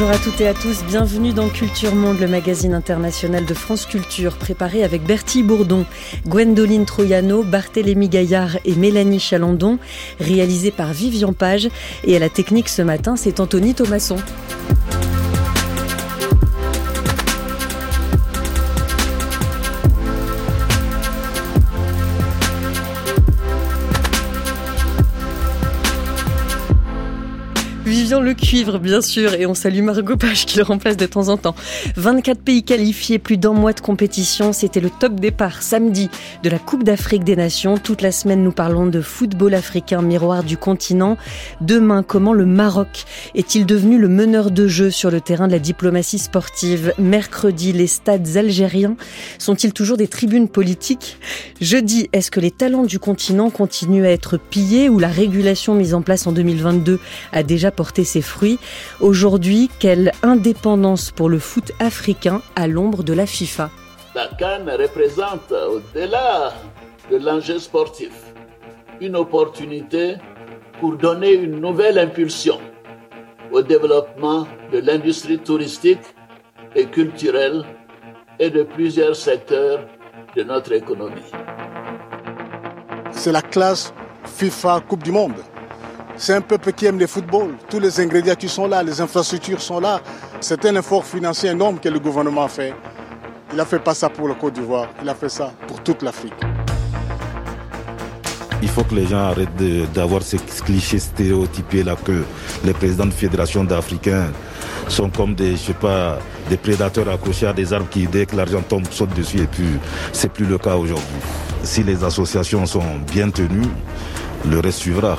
Bonjour à toutes et à tous, bienvenue dans Culture Monde, le magazine international de France Culture, préparé avec Bertie Bourdon, Gwendoline Troyano, Barthélémy Gaillard et Mélanie Chalandon, réalisé par Vivian Page. Et à la technique ce matin, c'est Anthony Thomasson. Le Cuivre, bien sûr, et on salue Margot Page qui le remplace de temps en temps. 24 pays qualifiés, plus d'un mois de compétition, c'était le top départ samedi de la Coupe d'Afrique des Nations. Toute la semaine, nous parlons de football africain, miroir du continent. Demain, comment le Maroc est-il devenu le meneur de jeu sur le terrain de la diplomatie sportive? Mercredi, les stades algériens sont-ils toujours des tribunes politiques? Jeudi, est-ce que les talents du continent continuent à être pillés ou la régulation mise en place en 2022 a déjà ses fruits. Aujourd'hui, quelle indépendance pour le foot africain à l'ombre de la FIFA La Cannes représente, au-delà de l'enjeu sportif, une opportunité pour donner une nouvelle impulsion au développement de l'industrie touristique et culturelle et de plusieurs secteurs de notre économie. C'est la classe FIFA Coupe du Monde. C'est un peuple qui aime le football. Tous les ingrédients qui sont là, les infrastructures sont là. C'est un effort financier énorme que le gouvernement a fait. Il a fait pas ça pour le Côte d'Ivoire, il a fait ça pour toute l'Afrique. Il faut que les gens arrêtent d'avoir ces clichés stéréotypés là que les présidents de fédération d'Africains sont comme des, je des prédateurs accrochés à des arbres qui, dès que l'argent tombe, sautent dessus et puis c'est plus le cas aujourd'hui. Si les associations sont bien tenues, le reste suivra.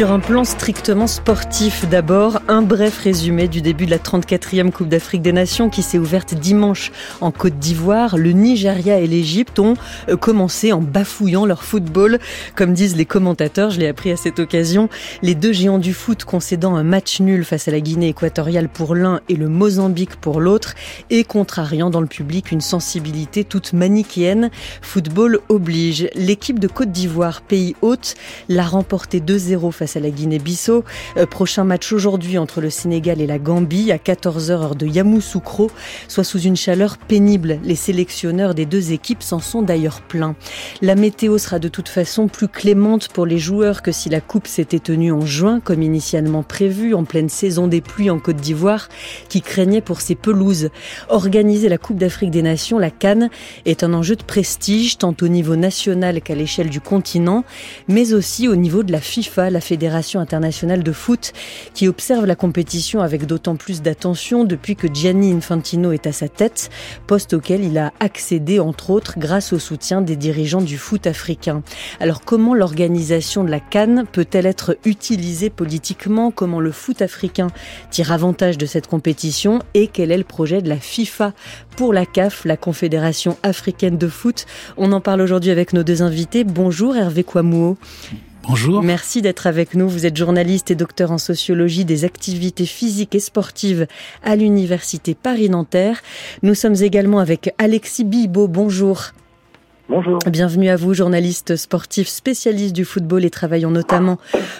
Sur un plan strictement sportif, d'abord, un bref résumé du début de la 34e Coupe d'Afrique des Nations qui s'est ouverte dimanche en Côte d'Ivoire. Le Nigeria et l'Égypte ont euh, commencé en bafouillant leur football. Comme disent les commentateurs, je l'ai appris à cette occasion, les deux géants du foot concédant un match nul face à la Guinée équatoriale pour l'un et le Mozambique pour l'autre et contrariant dans le public une sensibilité toute manichéenne. Football oblige. L'équipe de Côte d'Ivoire, pays hôte, l'a remporté 2-0 face à la Guinée-Bissau. Euh, prochain match aujourd'hui entre le Sénégal et la Gambie à 14h heure de Yamoussoukro, soit sous une chaleur pénible. Les sélectionneurs des deux équipes s'en sont d'ailleurs pleins. La météo sera de toute façon plus clémente pour les joueurs que si la coupe s'était tenue en juin comme initialement prévu en pleine saison des pluies en Côte d'Ivoire qui craignait pour ses pelouses. Organiser la Coupe d'Afrique des Nations, la Cannes, est un enjeu de prestige tant au niveau national qu'à l'échelle du continent, mais aussi au niveau de la FIFA, la Fédération internationale de foot, qui observe la compétition avec d'autant plus d'attention depuis que Gianni Infantino est à sa tête, poste auquel il a accédé entre autres grâce au soutien des dirigeants du foot africain. Alors comment l'organisation de la Cannes peut-elle être utilisée politiquement? Comment le foot africain tire avantage de cette compétition? Et quel est le projet de la FIFA pour la CAF, la Confédération africaine de foot? On en parle aujourd'hui avec nos deux invités. Bonjour Hervé Kouamouo. Bonjour. Merci d'être avec nous. Vous êtes journaliste et docteur en sociologie des activités physiques et sportives à l'Université Paris-Nanterre. Nous sommes également avec Alexis Bibo. Bonjour. Bonjour. Bienvenue à vous, journaliste sportif spécialiste du football et travaillant notamment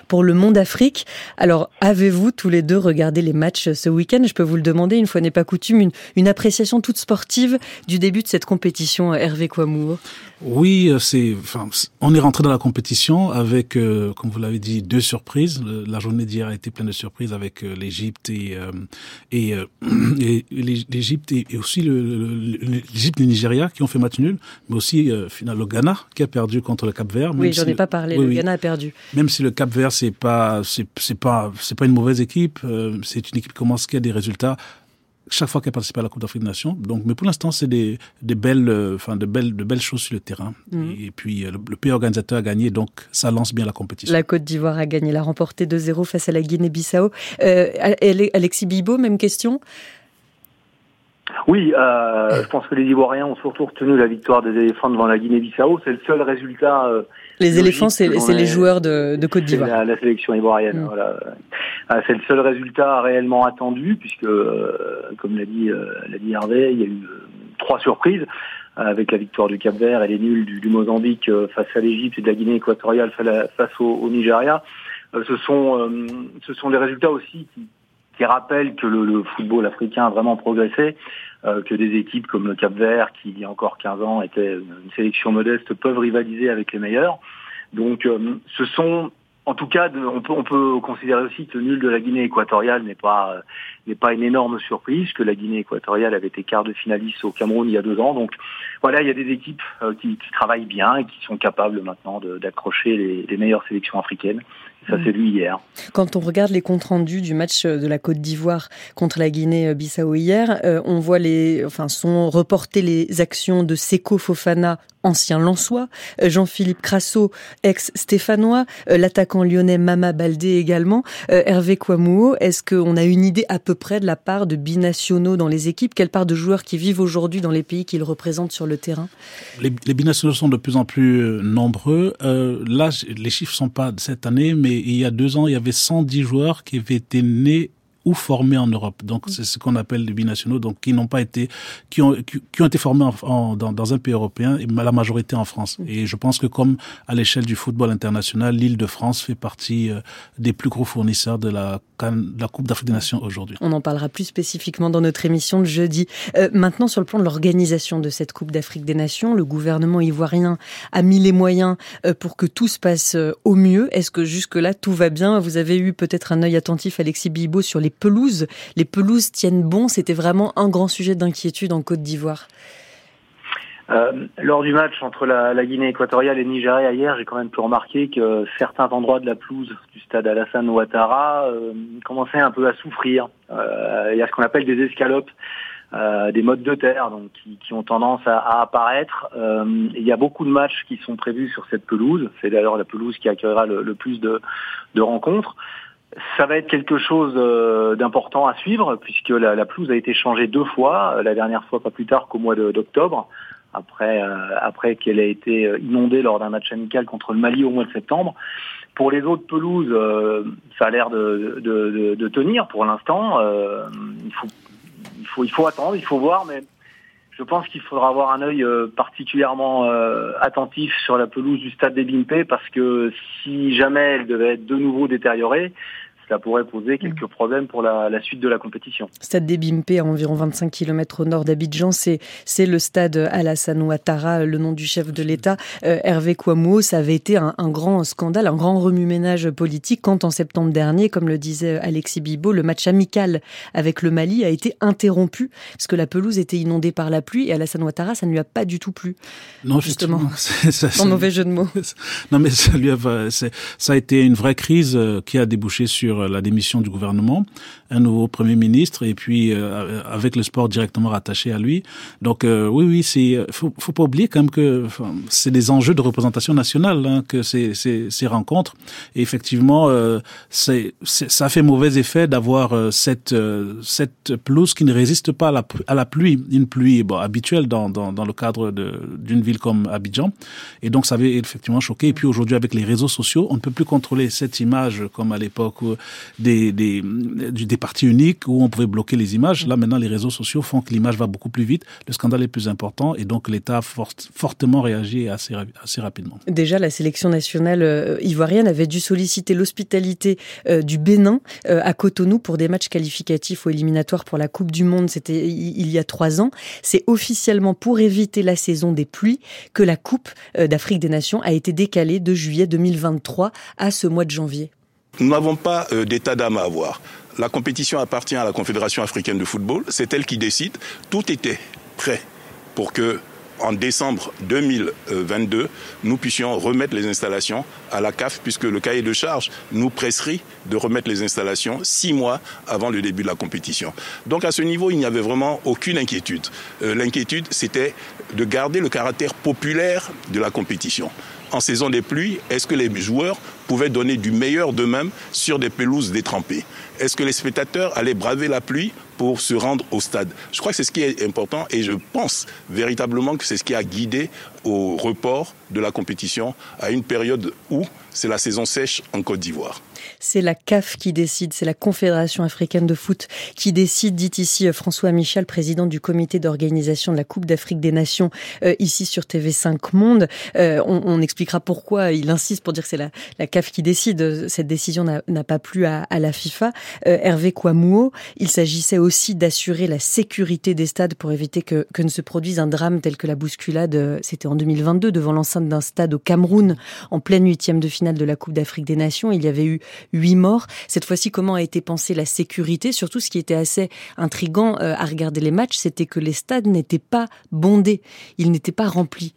pour le Monde Afrique. Alors, avez-vous tous les deux regardé les matchs ce week-end? Je peux vous le demander, une fois n'est pas coutume, une, une, appréciation toute sportive du début de cette compétition, Hervé Kouamour Oui, euh, c'est, enfin, on est rentré dans la compétition avec, euh, comme vous l'avez dit, deux surprises. La journée d'hier a été pleine de surprises avec euh, l'Égypte et, et, et l'Égypte et, aussi l'Égypte et le Nigeria qui ont fait match nul, mais aussi final, le Ghana qui a perdu contre le Cap Vert. Oui, j'en ai pas parlé. le Ghana a perdu. Même si le Cap Vert c'est pas c'est pas c'est pas une mauvaise équipe, euh, c'est une équipe qui commence qui a des résultats chaque fois qu'elle participe à la Coupe d'Afrique des Nations. Donc, mais pour l'instant, c'est des, des belles, euh, enfin, de belles, de belles choses sur le terrain. Mhm. Et, puis, euh, le, pays organisateur a gagné, donc ça lance bien la compétition. La Côte d'Ivoire a gagné, l'a remporté 2-0 face à la Guinée-Bissau. Alexis Bibo, même question? Oui, euh, je pense que les Ivoiriens ont surtout retenu la victoire des éléphants devant la Guinée-Bissau. C'est le seul résultat. Euh, les éléphants, c'est les joueurs de, de Côte d'Ivoire. La, la, sélection ivoirienne. Mm. Voilà. Euh, c'est le seul résultat réellement attendu, puisque, euh, comme l'a dit, euh, l'a dit Hervé, il y a eu trois surprises avec la victoire du Cap-Vert et les nuls du, du Mozambique face à l'Égypte et de la Guinée équatoriale face au, au Nigeria. ce sont ce sont des résultats aussi qui, qui rappellent que le, le, football africain a vraiment progressé, que des équipes comme le Cap Vert, qui il y a encore 15 ans était une sélection modeste, peuvent rivaliser avec les meilleurs. Donc ce sont en tout cas, on peut, on peut considérer aussi que le nul de la Guinée équatoriale n'est pas euh, n'est pas une énorme surprise, que la Guinée équatoriale avait été quart de finaliste au Cameroun il y a deux ans. Donc voilà, il y a des équipes euh, qui, qui travaillent bien et qui sont capables maintenant d'accrocher les, les meilleures sélections africaines. Ça, c'est lui hier. Quand on regarde les comptes rendus du match de la Côte d'Ivoire contre la Guinée-Bissau hier, euh, on voit les, enfin, sont reportées les actions de Seko Fofana, ancien Lançois, euh, Jean-Philippe Crasso, ex-Stéphanois, euh, l'attaquant lyonnais Mama Baldé également, Hervé Kouamouo. Est-ce qu'on a une idée à peu près de la part de binationaux dans les équipes? Quelle part de joueurs qui vivent aujourd'hui dans les pays qu'ils représentent sur le terrain? Les, les, binationaux sont de plus en plus nombreux. là, les chiffres sont pas de cette année, mais il y a deux ans, il y avait 110 joueurs qui avaient été nés ou formés en Europe. Donc c'est ce qu'on appelle les binationaux, donc qui n'ont pas été, qui ont, qui, ont été formés en, dans, dans, un pays européen et la majorité en France. Et je pense que comme à l'échelle du football international, l'île de France fait partie euh, des plus gros fournisseurs de la, de la Coupe d'Afrique des Nations aujourd'hui. On en parlera plus spécifiquement dans notre émission de jeudi. Euh, maintenant, sur le plan de l'organisation de cette Coupe d'Afrique des Nations, le gouvernement ivoirien a mis les moyens euh, pour que tout se passe euh, au mieux. Est-ce que jusque-là tout va bien? Vous avez eu peut-être un œil attentif, Alexis Bibo, sur les pelouses. Les pelouses tiennent bon. C'était vraiment un grand sujet d'inquiétude en Côte d'Ivoire. Euh, lors du match entre la, Guinée équatoriale et le Nigeria hier, j'ai quand même pu remarquer que certains endroits de la pelouse du stade Alassane Ouattara euh, commençaient un peu à souffrir. Euh, il y a ce qu'on appelle des escalopes, des modes de terre, donc qui, ont tendance à, apparaître. Il y a beaucoup de matchs qui sont prévus sur cette pelouse. C'est d'ailleurs la pelouse qui accueillera le, plus de rencontres. Ça va être quelque chose euh, d'important à suivre puisque la, pelouse a été changée deux fois. Euh, la dernière fois pas plus tard qu'au mois d'octobre, après euh, après qu'elle ait été inondée lors d'un match amical contre le Mali au mois de septembre. Pour les autres pelouses, ça a l'air de, tenir pour l'instant. Il faut il faut attendre, il faut voir, mais je pense qu'il faudra avoir un œil particulièrement attentif sur la pelouse du stade des Bimpé parce que si jamais elle devait être de nouveau détériorée, ça pourrait poser quelques problèmes pour la, la suite de la compétition. Stade des Bimpé, à environ 25 km au nord d'Abidjan, c'est c'est le stade Alassane Ouattara, le nom du chef de l'État, euh, Hervé Kouamouo. Ça avait été un, un, grand scandale, un grand remue-ménage politique quand en septembre dernier, comme le disait Alexis Bibo, le match amical avec le Mali a été interrompu parce que la pelouse était inondée par la pluie et Alassane Ouattara, ça ne lui a pas du tout plu. Non, justement. Sans mauvais jeu de mots. Non, mais ça lui a, ça a été une vraie crise euh, qui a débouché sur la démission du gouvernement, un nouveau premier ministre et puis euh, avec le sport directement rattaché à lui. Donc euh, oui, oui, c'est faut, faut pas oublier quand même que c'est des enjeux de représentation nationale hein, que ces, ces, ces rencontres. Et effectivement, euh, c'est ça fait mauvais effet d'avoir euh, cette euh, cette pelouse qui ne résiste pas à la, à la pluie, une pluie bon, habituelle dans, dans, dans le cadre d'une ville comme Abidjan. Et donc ça avait effectivement choqué. Et puis aujourd'hui, avec les réseaux sociaux, on ne peut plus contrôler cette image comme à l'époque où des, des, des parties uniques où on pouvait bloquer les images. Là, maintenant, les réseaux sociaux font que l'image va beaucoup plus vite, le scandale est plus important et donc l'État a fort, fortement réagi assez, assez rapidement. Déjà, la sélection nationale euh, ivoirienne avait dû solliciter l'hospitalité euh, du Bénin euh, à Cotonou pour des matchs qualificatifs ou éliminatoires pour la Coupe du Monde. C'était il y a trois ans. C'est officiellement pour éviter la saison des pluies que la Coupe d'Afrique des Nations a été décalée de juillet 2023 à ce mois de janvier. Nous n'avons pas euh, d'état d'âme à avoir. La compétition appartient à la Confédération africaine de football. C'est elle qui décide. Tout était prêt pour que, en décembre 2022, nous puissions remettre les installations à la CAF, puisque le cahier de charge nous presserait de remettre les installations six mois avant le début de la compétition. Donc à ce niveau, il n'y avait vraiment aucune inquiétude. Euh, L'inquiétude, c'était de garder le caractère populaire de la compétition en saison des pluies, est-ce que les joueurs pouvaient donner du meilleur d'eux-mêmes sur des pelouses détrempées Est-ce que les spectateurs allaient braver la pluie pour se rendre au stade? Je crois que c'est ce qui est important et je pense véritablement que c'est ce qui a guidé au report de la compétition à une période où c'est la saison sèche en Côte d'Ivoire. C'est la CAF qui décide, c'est la Confédération africaine de foot qui décide, dit ici euh, François Michel, président du comité d'organisation de la Coupe d'Afrique des Nations, euh, ici sur TV5 Monde. Euh, on, on, expliquera pourquoi il insiste pour dire que c'est la, CAF qui décide. Cette décision n'a pas plu à, la FIFA. Hervé Kouamouo, il s'agissait aussi d'assurer la sécurité des stades pour éviter que, que, ne se produise un drame tel que la bousculade, c'était en 2022, devant l'enceinte d'un stade au Cameroun, en pleine huitième de finale de la Coupe d'Afrique des Nations. Il y avait eu huit morts. Cette fois-ci, comment a été pensée la sécurité? Surtout, ce qui était assez intrigant à regarder les matchs, c'était que les stades n'étaient pas bondés, ils n'étaient pas remplis.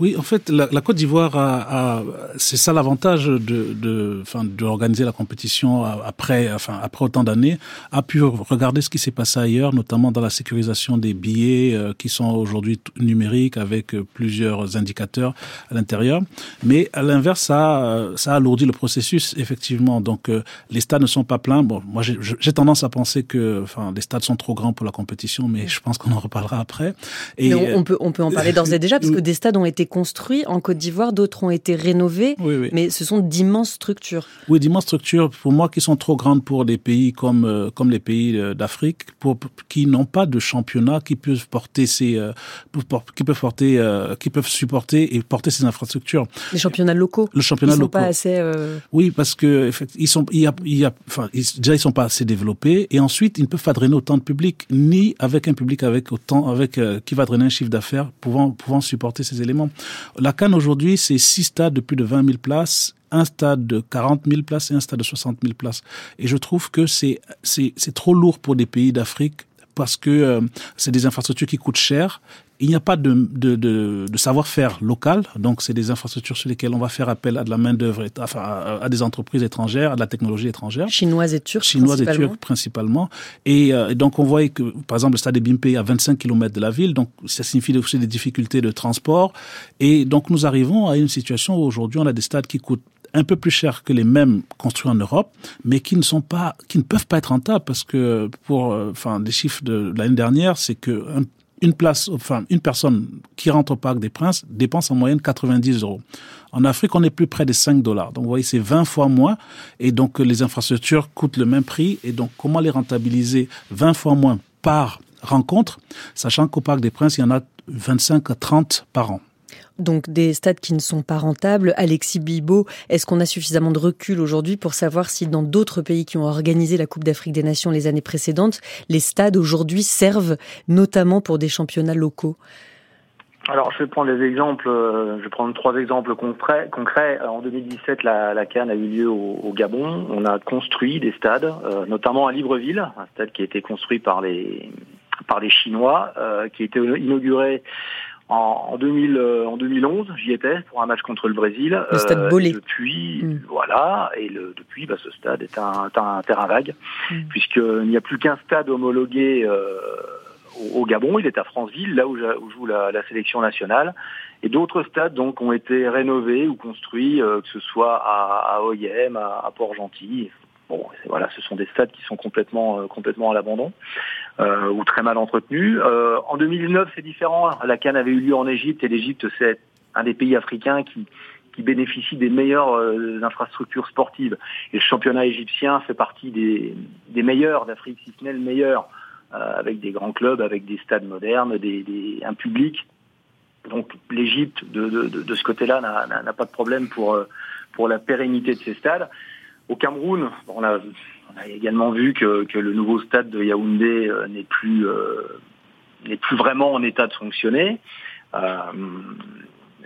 Oui, en fait, la, la Côte d'Ivoire a, a c'est ça l'avantage de, de, enfin, d'organiser la compétition après, enfin, après autant d'années, a pu regarder ce qui s'est passé ailleurs, notamment dans la sécurisation des billets euh, qui sont aujourd'hui numériques avec euh, plusieurs indicateurs à l'intérieur. Mais à l'inverse, ça, euh, ça alourdit le processus effectivement. Donc, les stades ne sont pas pleins. Bon, moi, j'ai tendance à penser que, enfin, les stades sont trop grands pour la compétition, mais je pense qu'on en reparlera après. Et on, on, peut, on peut en parler d'ores et déjà parce que des stades ont été construits en Côte d'Ivoire, d'autres ont été rénovés, mais ce sont d'immenses structures. Oui, d'immenses structures, pour moi, qui sont trop grandes pour des pays comme, euh, comme les pays euh, d'Afrique, pour, qui n'ont pas de championnat qui peuvent porter ces, euh, qui peuvent porter, qui peuvent supporter et porter ces infrastructures. Les championnats locaux. Le championnat ils sont pas assez. Oui, parce que ils sont, il y a, il y a, enfin, déjà ils sont pas assez développés, et ensuite ils ne peuvent pas drainer autant de public, ni avec un public avec autant, avec qui va drainer un chiffre d'affaires pouvant, pouvant supporter ces éléments. La Cannes aujourd'hui, c'est six stades de plus de 20 000 places un stade de 40 000 places et un stade de 60 000 places. Et je trouve que c'est trop lourd pour des pays d'Afrique parce que euh, c'est des infrastructures qui coûtent cher il n'y a pas de, de, de, de savoir-faire local, donc c'est des infrastructures sur lesquelles on va faire appel à de la main-d'œuvre, enfin, à, des entreprises étrangères, à de la technologie étrangère. Chinoises et turques. Chinoises et turques principalement. Et, euh, donc on voit que, par exemple, le stade de Bimpe est à 25 km de la ville, donc ça signifie aussi des difficultés de transport. Et donc nous arrivons à une situation où aujourd'hui on a des stades qui coûtent un peu plus cher que les mêmes construits en Europe, mais qui ne sont pas, qui ne peuvent pas être rentables parce que pour, euh, enfin, des chiffres de l'année dernière, c'est que un, une place, enfin, une personne qui rentre au Parc des Princes dépense en moyenne 90 euros. En Afrique, on est plus près de 5 dollars. Donc, vous voyez, c'est 20 fois moins. Et donc, les infrastructures coûtent le même prix. Et donc, comment les rentabiliser 20 fois moins par rencontre, sachant qu'au Parc des Princes, il y en a 25 à 30 par an? Donc des stades qui ne sont pas rentables. Alexis Bibo, est-ce qu'on a suffisamment de recul aujourd'hui pour savoir si dans d'autres pays qui ont organisé la Coupe d'Afrique des Nations les années précédentes, les stades aujourd'hui servent notamment pour des championnats locaux? Alors, je vais prendre des exemples. Euh, je vais prendre trois exemples concrets. En 2017, la, Cannes a eu lieu au, Gabon. On a construit des stades, euh, notamment à Libreville, un stade qui a été construit par les par les Chinois, euh, qui a été inauguré en, 2000, euh, en 2011, j'y étais pour un match contre le Brésil. Le stade euh, Bolé. depuis, mm. voilà, et le, depuis, bah, ce stade est un, un terrain vague, mm. puisqu'il n'y a plus qu'un stade homologué euh, au, Gabon. Il est à Franceville, là où, où joue la, la, sélection nationale. Et d'autres stades donc ont été rénovés ou construits, euh, que ce soit à, à Oyem, à, à Port-Gentil, Bon, voilà, ce sont des stades qui sont complètement, euh, complètement à l'abandon euh, ou très mal entretenus. Euh, en 2009, c'est différent. La Cannes avait eu lieu en Égypte et l'Égypte, c'est un des pays africains qui, qui bénéficie des meilleures infrastructures sportives. Et le championnat égyptien fait partie des, des meilleurs d'Afrique, si ce n'est le meilleur, avec des grands clubs, avec des stades modernes, des, des un public. Donc l'Égypte, de, de, de, ce côté-là, n'a pas de problème pour, pour la pérennité de ces stades. Au Cameroun, on a, on a également vu que, que, le nouveau stade de Yaoundé euh, n'est plus euh, n'est plus vraiment en état de fonctionner. Euh,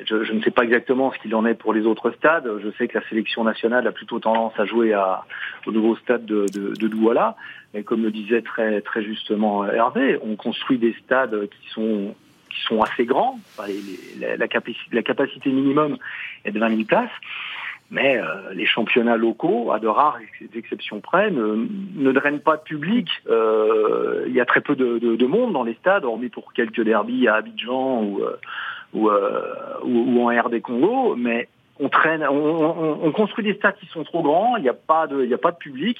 je, ne sais pas exactement ce qu'il en est pour les autres stades. Je sais que la sélection nationale a plutôt tendance à jouer au nouveau stade de, de, de, Douala. Mais comme le disait très, très justement Hervé, on construit des stades qui sont, qui sont assez grands. la, la, capacité, la capacité minimum est de 20 000 places. Mais euh, les championnats locaux, à de rares exceptions près, ne, ne drainent pas de public. Euh, il y a très peu de, de, de, monde dans les stades, hormis pour quelques derbies à Abidjan ou, euh, ou, ou, ou en RD Congo. Mais on traîne, on, on, construit des stades qui sont trop grands, il n'y a pas de, il y a pas de public,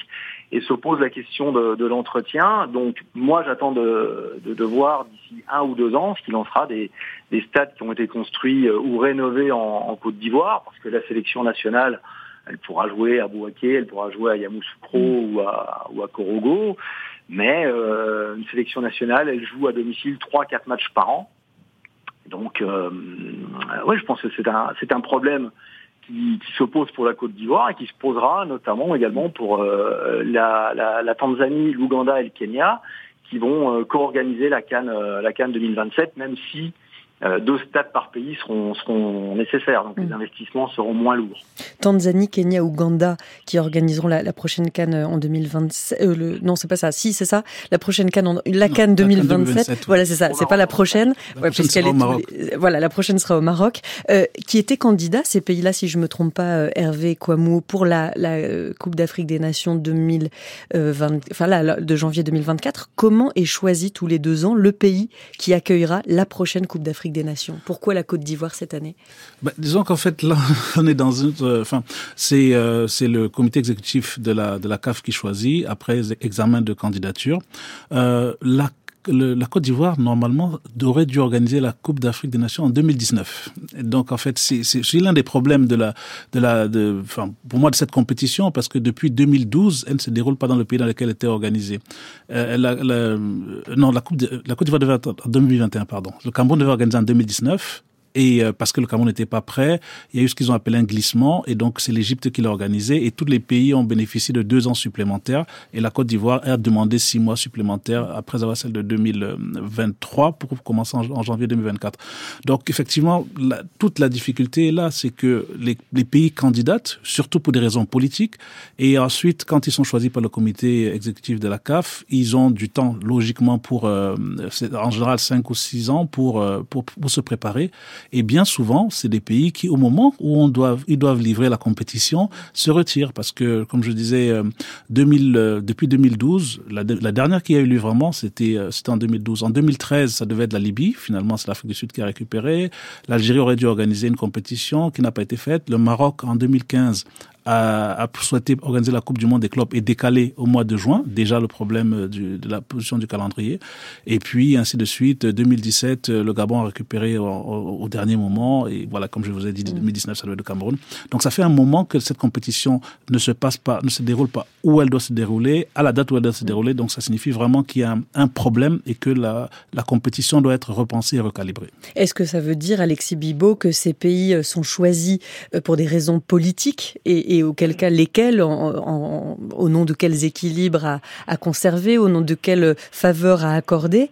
et se pose la question de, de l'entretien. Donc moi, j'attends de, de, de, voir d'ici un ou deux ans ce qu'il en sera des, des stades qui ont été construits euh, ou rénovés en, en Côte d'Ivoire, parce que la sélection nationale, elle pourra jouer à Bouaké, elle pourra jouer à Yamoussoukro mm. ou à, ou à Korogo, mais euh, une sélection nationale, elle joue à domicile trois, quatre matchs par an. Donc, euh, ouais, je pense que c'est un, c'est un problème qui, qui s'oppose pour la Côte d'Ivoire et qui se posera notamment également pour la, la, la, Tanzanie, l'Ouganda et le Kenya, qui vont co-organiser la Cannes, la Cannes 2027, même si euh, deux stades par pays seront, seront nécessaires, donc les mm. investissements seront moins lourds. Tanzanie, Kenya, Ouganda qui organiseront la, la prochaine Cannes en 2027. Euh, le, non, c'est pas ça. Si, c'est ça. La prochaine Cannes, en, la Cannes 2027. Voilà, c'est ça. C'est pas la prochaine. La prochaine sera au Maroc. voilà, la prochaine sera au Maroc. Euh, qui étaient candidats ces pays-là, si je me trompe pas, euh, Hervé Kouamou, pour la, la Coupe d'Afrique des Nations 2020, enfin là, de janvier 2024. Comment est choisi tous les deux ans le pays qui accueillera la prochaine Coupe d'Afrique des Nations. Pourquoi la Côte d'Ivoire cette année? Bah, Disons qu'en fait, là, on est dans une... Euh, enfin, c'est euh, le comité exécutif de la, de la CAF qui choisit, après examen de candidature. Euh, la la Côte d'Ivoire, normalement, aurait dû organiser la Coupe d'Afrique des Nations en 2019. donc, en fait, c'est l'un des problèmes de la, de la, de, enfin, pour moi, de cette compétition, parce que depuis 2012, elle ne se déroule pas dans le pays dans lequel elle était organisée. Euh, la, la, non, la Coupe, la Côte d'Ivoire devait être en 2021, pardon. Le Cameroun devait organiser en 2019 et euh, parce que le Cameroun n'était pas prêt, il y a eu ce qu'ils ont appelé un glissement, et donc c'est l'Égypte qui l'a organisé, et tous les pays ont bénéficié de deux ans supplémentaires, et la Côte d'Ivoire a demandé six mois supplémentaires après avoir celle de 2023 pour commencer en, janvier 2024. Donc effectivement, toute la difficulté est là, c'est que les, pays candidatent, surtout pour des raisons politiques, et ensuite, quand ils sont choisis par le comité exécutif de la CAF, ils ont du temps, logiquement, pour, euh, en général, cinq ou six ans pour, euh, pour, pour se préparer. Et bien souvent, c'est des pays qui, au moment où on doit, ils doivent livrer la compétition, se retirent parce que, comme je disais, 2000, euh, euh, depuis 2012, la, la, dernière qui a eu lieu vraiment, c'était euh, c'était en 2012. En 2013, ça devait être la Libye. Finalement, c'est l'Afrique du Sud qui a récupéré. L'Algérie aurait dû organiser une compétition qui n'a pas été faite. Le Maroc, en 2015, a, a, souhaité organiser la Coupe du Monde des clubs et décaler au mois de juin, déjà le problème euh, du, de la position du calendrier. Et puis, ainsi de suite, 2017, euh, le Gabon a récupéré au, au, dernier moment. Et voilà, comme je vous ai dit, 2019, ça doit être le Cameroun. Donc, ça fait un moment que cette compétition ne se passe pas, ne se déroule pas où elle doit se dérouler, à la date où elle doit se dérouler. Donc, ça signifie vraiment qu'il y a un, un, problème et que la, la compétition doit être repensée et recalibrée. Est-ce que ça veut dire, Alexis Bibot, que ces pays euh, sont choisis pour des raisons politiques et, et et auquel cas lesquels, au nom de quels équilibres à, conserver, au nom de quelles faveurs à accorder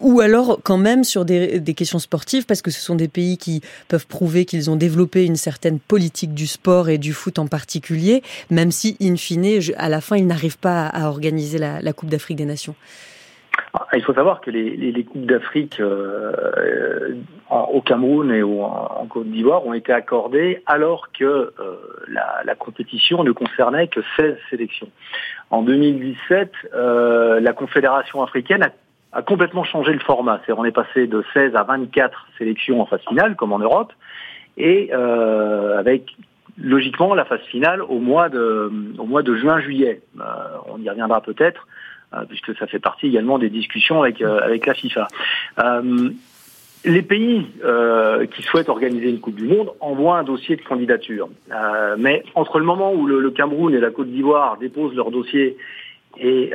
ou alors quand même sur des, questions sportives, parce que ce sont des pays qui peuvent prouver qu'ils ont développé une certaine politique du sport et du foot en particulier, même si, in fine, à la fin, ils n'arrivent pas à organiser la Coupe d'Afrique des Nations. Ah, il faut savoir que les, les, les coupes d'Afrique euh, au Cameroun et au, en Côte d'Ivoire ont été accordées alors que euh, la, la, compétition ne concernait que 16 sélections. En 2017, euh, la Confédération africaine a, a, complètement changé le format. C'est on est passé de 16 à 24 sélections en phase finale, comme en Europe, et euh, avec logiquement la phase finale au mois de, au mois de juin-juillet. Euh, on y reviendra peut-être. Euh, puisque ça fait partie également des discussions avec, euh, avec la FIFA. Euh, les pays qui souhaitent organiser une Coupe du Monde envoient un dossier de candidature. Mais entre le moment où le, Cameroun et la Côte d'Ivoire déposent leur dossier et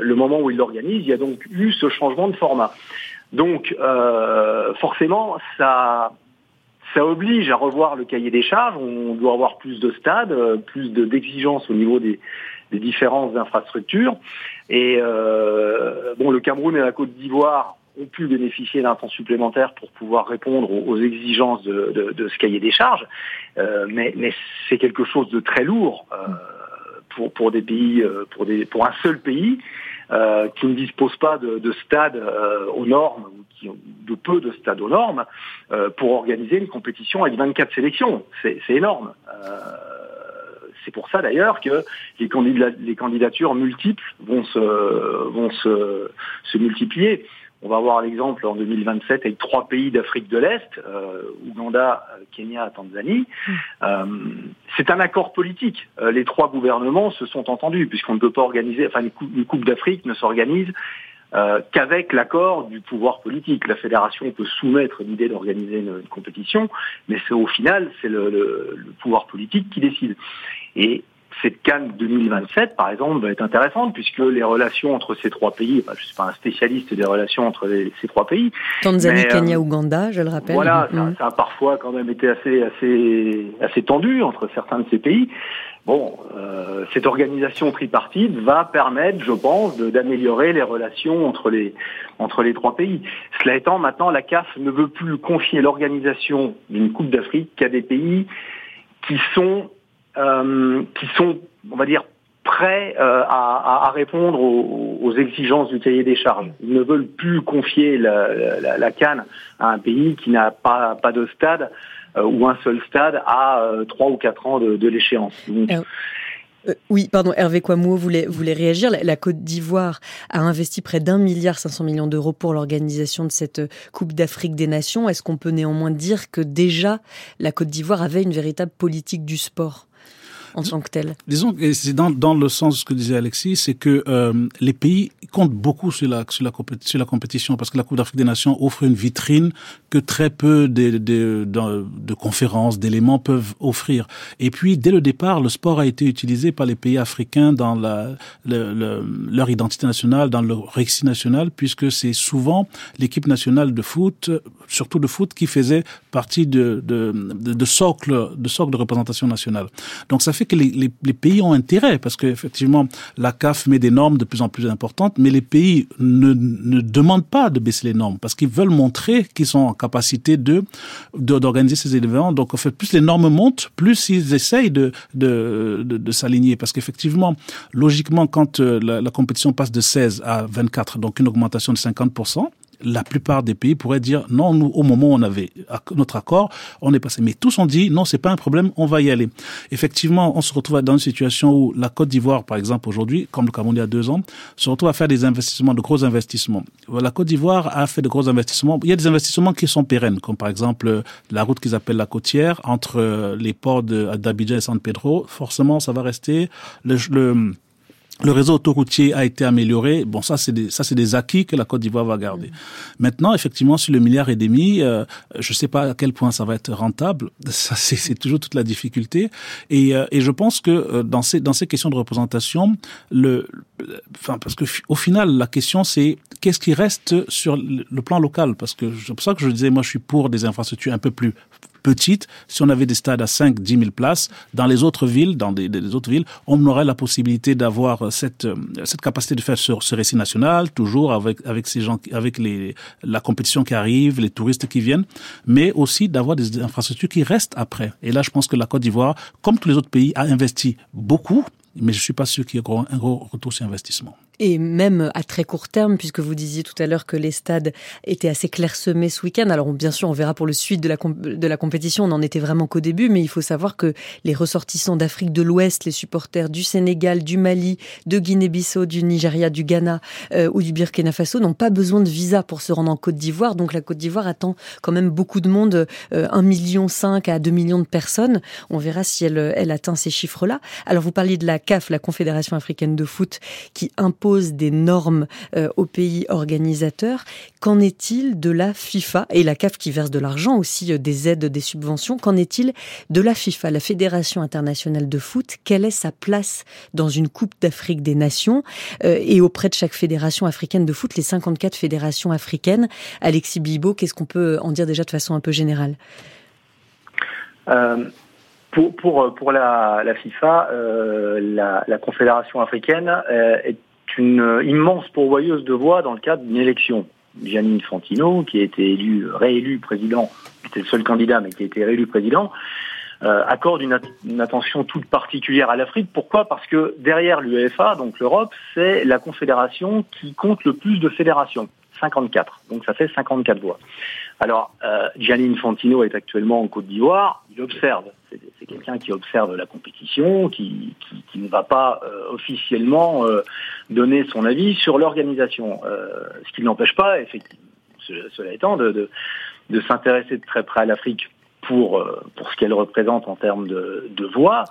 le moment où ils l'organisent, il y a donc eu ce changement de format. Donc forcément, ça, ça oblige à revoir le cahier des charges. On doit avoir plus de stades, plus d'exigences au niveau des, des différences d'infrastructures. Et euh, bon, le Cameroun et la Côte d'Ivoire ont pu bénéficier d'un temps supplémentaire pour pouvoir répondre aux, exigences de, de, de, ce cahier des charges, euh, mais, mais c'est quelque chose de très lourd euh, pour, pour des pays, euh, pour, des, pour un seul pays euh, qui ne dispose pas de, de stades euh, aux normes ou qui de peu de stades aux normes pour organiser une compétition avec 24 sélections. C'est énorme. C'est pour ça d'ailleurs que les, les, candidatures multiples vont se, vont se, se multiplier. On va avoir l'exemple en 2027 avec trois pays d'Afrique de l'Est, euh, Ouganda, Kenya, Tanzanie. Hmm. Euh, c'est un accord politique. Euh, les trois gouvernements se sont entendus, puisqu'on ne peut pas organiser, enfin une coupe, d'Afrique ne s'organise euh, qu'avec l'accord du pouvoir politique. La fédération peut soumettre l'idée d'organiser une, compétition, mais c'est au final c'est le, le, le pouvoir politique qui décide. Et cette Cannes 2027, par exemple, va être intéressante puisque les relations entre ces trois pays, je ne suis pas un spécialiste des relations entre ces trois pays. Tanzanie, Kenya, Ouganda, je le rappelle. Voilà, mm. ça, a parfois quand même été assez, assez, assez tendu entre certains de ces pays. Bon, euh, cette organisation tripartite va permettre, je pense, d'améliorer les relations entre les, entre les trois pays. Cela étant, maintenant, la CAF ne veut plus confier l'organisation d'une Coupe d'Afrique qu'à des pays qui sont euh, qui sont, on va dire, prêts euh, à, répondre aux, exigences du cahier des charges. Ils ne veulent plus confier la, la, canne à un pays qui n'a pas, pas de stade euh, ou un seul stade à trois ou quatre ans de, l'échéance. Euh, oui, pardon, Hervé Kouamouo voulait, réagir. La, Côte d'Ivoire a investi près d'un milliard cinq cents millions d'euros pour l'organisation de cette Coupe d'Afrique des Nations. Est-ce qu'on peut néanmoins dire que déjà la Côte d'Ivoire avait une véritable politique du sport? En tant que tel Disons c'est dans, dans le sens de ce que disait Alexis, c'est que euh, les pays comptent beaucoup sur la, sur la, compétition parce que la Coupe d'Afrique des Nations offre une vitrine que très peu de, de, de, de conférences, d'éléments peuvent offrir. Et puis, dès le départ, le sport a été utilisé par les pays africains dans la, le, leur identité nationale, dans leur récit national, puisque c'est souvent l'équipe nationale de foot, surtout de foot, qui faisait partie de, de, de, socle, de socle de représentation nationale. Donc, ça que les, les, les pays ont intérêt, parce qu'effectivement, la CAF met des normes de plus en plus importantes, mais les pays ne, ne demandent pas de baisser les normes, parce qu'ils veulent montrer qu'ils sont en capacité de d'organiser ces événements. Donc, en fait, plus les normes montent, plus ils essayent de, de, de, de s'aligner, parce qu'effectivement, logiquement, quand euh, la, la compétition passe de 16 à 24, donc une augmentation de 50 la plupart des pays pourraient dire non, nous, au moment où on avait notre accord, on est passé. Mais tous ont dit non, c'est pas un problème, on va y aller. Effectivement, on se retrouve dans une situation où la Côte d'Ivoire, par exemple, aujourd'hui, comme le Cameroun il y a deux ans, se retrouve à faire des investissements, de gros investissements. La Côte d'Ivoire a fait de gros investissements. Il y a des investissements qui sont pérennes, comme par exemple la route qu'ils appellent la côtière entre les ports d'Abidjan et San Pedro. Forcément, ça va rester. le, le le réseau autoroutier a été amélioré. Bon, ça, c'est des, ça, c'est des acquis que la Côte d'Ivoire va garder. Mmh. Maintenant, effectivement, sur le milliard et demi, euh, je ne sais pas à quel point ça va être rentable. Ça, c'est, c'est toujours toute la difficulté. Et, euh, et je pense que euh, dans ces, dans ces questions de représentation, le, enfin, parce que au final, la question, c'est qu'est-ce qui reste sur le plan local? Parce que c'est pour ça que je disais, moi, je suis pour des infrastructures un peu plus petite, si on avait des stades à 5, 10 000 places, dans les autres villes, dans des, des autres villes, on aurait la possibilité d'avoir cette, euh, cette capacité de faire ce, ce récit national, toujours avec, avec ces gens, avec les, la compétition qui arrive, les touristes qui viennent, mais aussi d'avoir des infrastructures qui restent après. Et là, je pense que la Côte d'Ivoire, comme tous les autres pays, a investi beaucoup, mais je suis pas sûr qu'il y ait un gros retour sur investissement et même à très court terme, puisque vous disiez tout à l'heure que les stades étaient assez clairsemés ce week-end. Alors bien sûr, on verra pour le suite de la, de la compétition, on n'en était vraiment qu'au début, mais il faut savoir que les ressortissants d'Afrique de l'Ouest, les supporters du Sénégal, du Mali, de Guinée-Bissau, du Nigeria, du Ghana euh, ou du Burkina Faso n'ont pas besoin de visa pour se rendre en Côte d'Ivoire. Donc la Côte d'Ivoire attend quand même beaucoup de monde, euh, 1,5 million à 2 millions de personnes. On verra si elle, elle atteint ces chiffres-là. Alors vous parliez de la CAF, la Confédération africaine de foot, qui impose des normes euh, aux pays organisateurs. Qu'en est-il de la FIFA et la CAF qui verse de l'argent aussi, euh, des aides, des subventions? Qu'en est-il de la FIFA, la Fédération internationale de foot? Quelle est sa place dans une Coupe d'Afrique des Nations? Euh, et auprès de chaque fédération africaine de foot, les 54 fédérations africaines. Alexis Bibo, qu'est-ce qu'on peut en dire déjà de façon un peu générale? Euh, pour, pour, pour la, la FIFA, la, Confédération africaine est une euh, immense pourvoyeuse de voix dans le cadre d'une élection. Gianni Infantino, qui a été élu, réélu président, qui était le seul candidat, mais qui a été réélu président, euh, accorde une, attention toute particulière à l'Afrique. Pourquoi? Parce que derrière l'UEFA, donc l'Europe, c'est la confédération qui compte le plus de fédérations. 54. Donc ça fait 54 voix. Alors, euh, Gianni est actuellement en Côte d'Ivoire. Il observe. C'est quelqu'un qui observe la compétition, qui, qui, qui ne va pas euh, officiellement euh, donner son avis sur l'organisation. Euh, ce qui n'empêche pas, effectivement, cela étant, de, de, de s'intéresser de très près à l'Afrique pour, euh, pour ce qu'elle représente en termes de, de voix.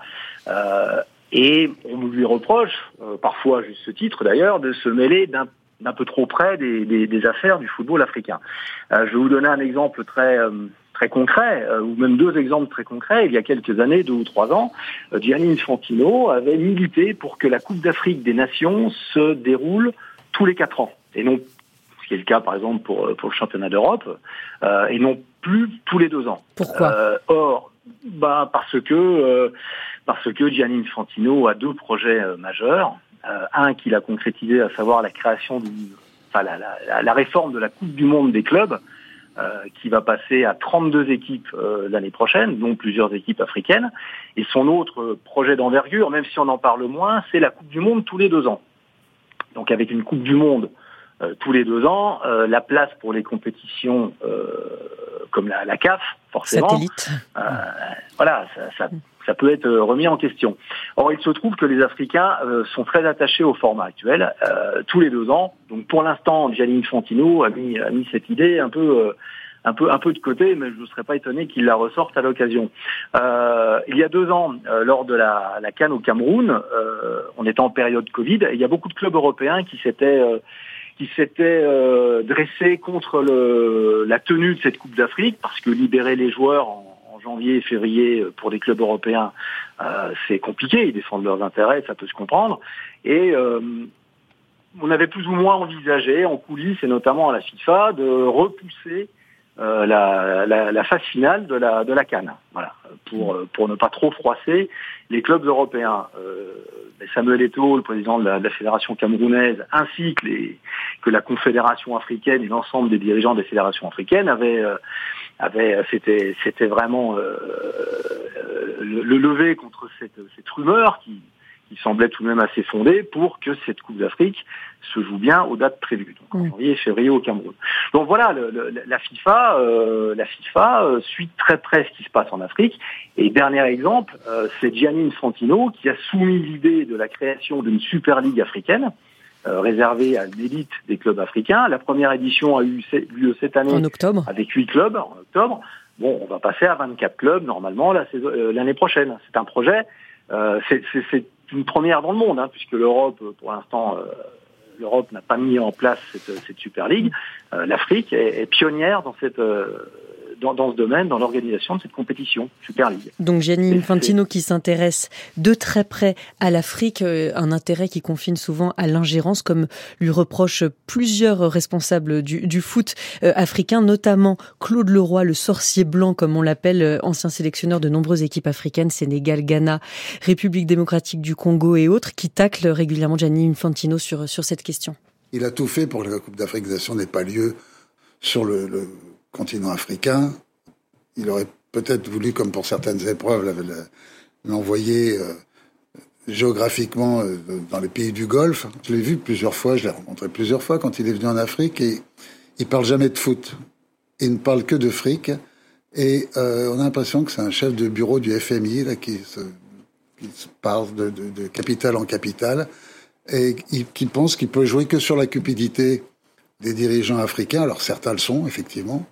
Euh, et on lui reproche, parfois juste titre d'ailleurs, de se mêler d'un d'un peu trop près des, des, des, affaires du football africain. Euh, je vais vous donner un exemple très, euh, très concret, ou même deux exemples très concrets. Il y a quelques années, deux ou trois ans, Gianni Infantino avait milité pour que la Coupe d'Afrique des Nations se déroule tous les quatre ans, et non ce qui est le cas par exemple pour, pour le championnat d'Europe, et non plus tous les deux ans. Pourquoi Or, bah parce que parce que Gianni Infantino a deux projets majeurs. Un qu'il a concrétisé, à savoir la création d'une enfin, la, la, réforme de la Coupe du Monde des clubs, euh, qui va passer à 32 équipes euh, l'année prochaine, dont plusieurs équipes africaines. Et son autre projet d'envergure, même si on en parle moins, c'est la Coupe du Monde tous les deux ans. Donc avec une Coupe du Monde euh, tous les deux ans, euh, la place pour les compétitions euh, comme la, la, CAF, forcément. Satellite. voilà, ça, ça, ça, peut être remis en question. Or, il se trouve que les Africains sont très attachés au format actuel, tous les deux ans. Donc, pour l'instant, Gianni Infantino a mis, a mis cette idée un peu un peu un peu de côté, mais je ne serais pas étonné qu'il la ressorte à l'occasion. Euh, il y a deux ans, euh, lors de la, la Cannes au Cameroun, euh, on était en période Covid, et il y a beaucoup de clubs européens qui s'étaient qui s'était euh, dressé contre le, la tenue de cette Coupe d'Afrique, parce que libérer les joueurs en, janvier et février pour des clubs européens, euh, c'est compliqué, ils défendent leurs intérêts, ça peut se comprendre. Et euh, on avait plus ou moins envisagé en coulisses, et notamment à la FIFA, de repousser euh, la, la, la, phase finale de la, de la Cannes, voilà, pour, pour ne pas trop froisser les clubs européens. Euh, Samuel Eto'o, le président de la, de la, fédération camerounaise, ainsi que, les, que la confédération africaine et l'ensemble des dirigeants des fédérations africaines avaient, euh, avaient c'était, c'était vraiment euh, le, le lever contre cette, cette rumeur qui, qui semblait tout de même assez fondée pour que cette Coupe d'Afrique se joue bien aux dates prévues, donc en janvier et février au Cameroun. Donc voilà, le, le, la FIFA, euh, la FIFA euh, suit très près ce qui se passe en Afrique. Et dernier exemple, euh, c'est Gianni Infantino qui a soumis l'idée de la création d'une Super Ligue africaine. Euh, réservée à l'élite des clubs africains. La première édition a eu lieu cette année en octobre. avec huit clubs en octobre. Bon, on va passer à 24 clubs normalement l'année prochaine. C'est un projet, c'est une première dans le monde, hein, puisque l'Europe, pour l'instant, euh, l'Europe n'a pas mis en place cette, Super League. Euh, L'Afrique est, pionnière dans cette euh, dans, dans, ce domaine, dans l'organisation de cette compétition Super League. Donc Gianni Infantino qui s'intéresse de très près à l'Afrique, un intérêt qui confine souvent à l'ingérence, comme lui reprochent plusieurs responsables du, du foot africain, notamment Claude Leroy, le sorcier blanc, comme on l'appelle, ancien sélectionneur de nombreuses équipes africaines, Sénégal, Ghana, République démocratique du Congo et autres, qui taclent régulièrement Gianni Infantino sur, sur cette question. Il a tout fait pour que la Coupe d'Afrique des Nations n'ait pas lieu sur le, le continent africain. Il aurait peut-être voulu, comme pour certaines épreuves, l'envoyer euh, géographiquement euh, dans les pays du Golfe. Je l'ai vu plusieurs fois, je l'ai rencontré plusieurs fois quand il est venu en Afrique et il parle jamais de foot. Il ne parle que de fric. Et euh, on a l'impression que c'est un chef de bureau du FMI là, qui, se, parle de, de, de capitale en capitale et qui pense qu'il peut jouer que sur la cupidité des dirigeants africains. Alors certains le sont, effectivement,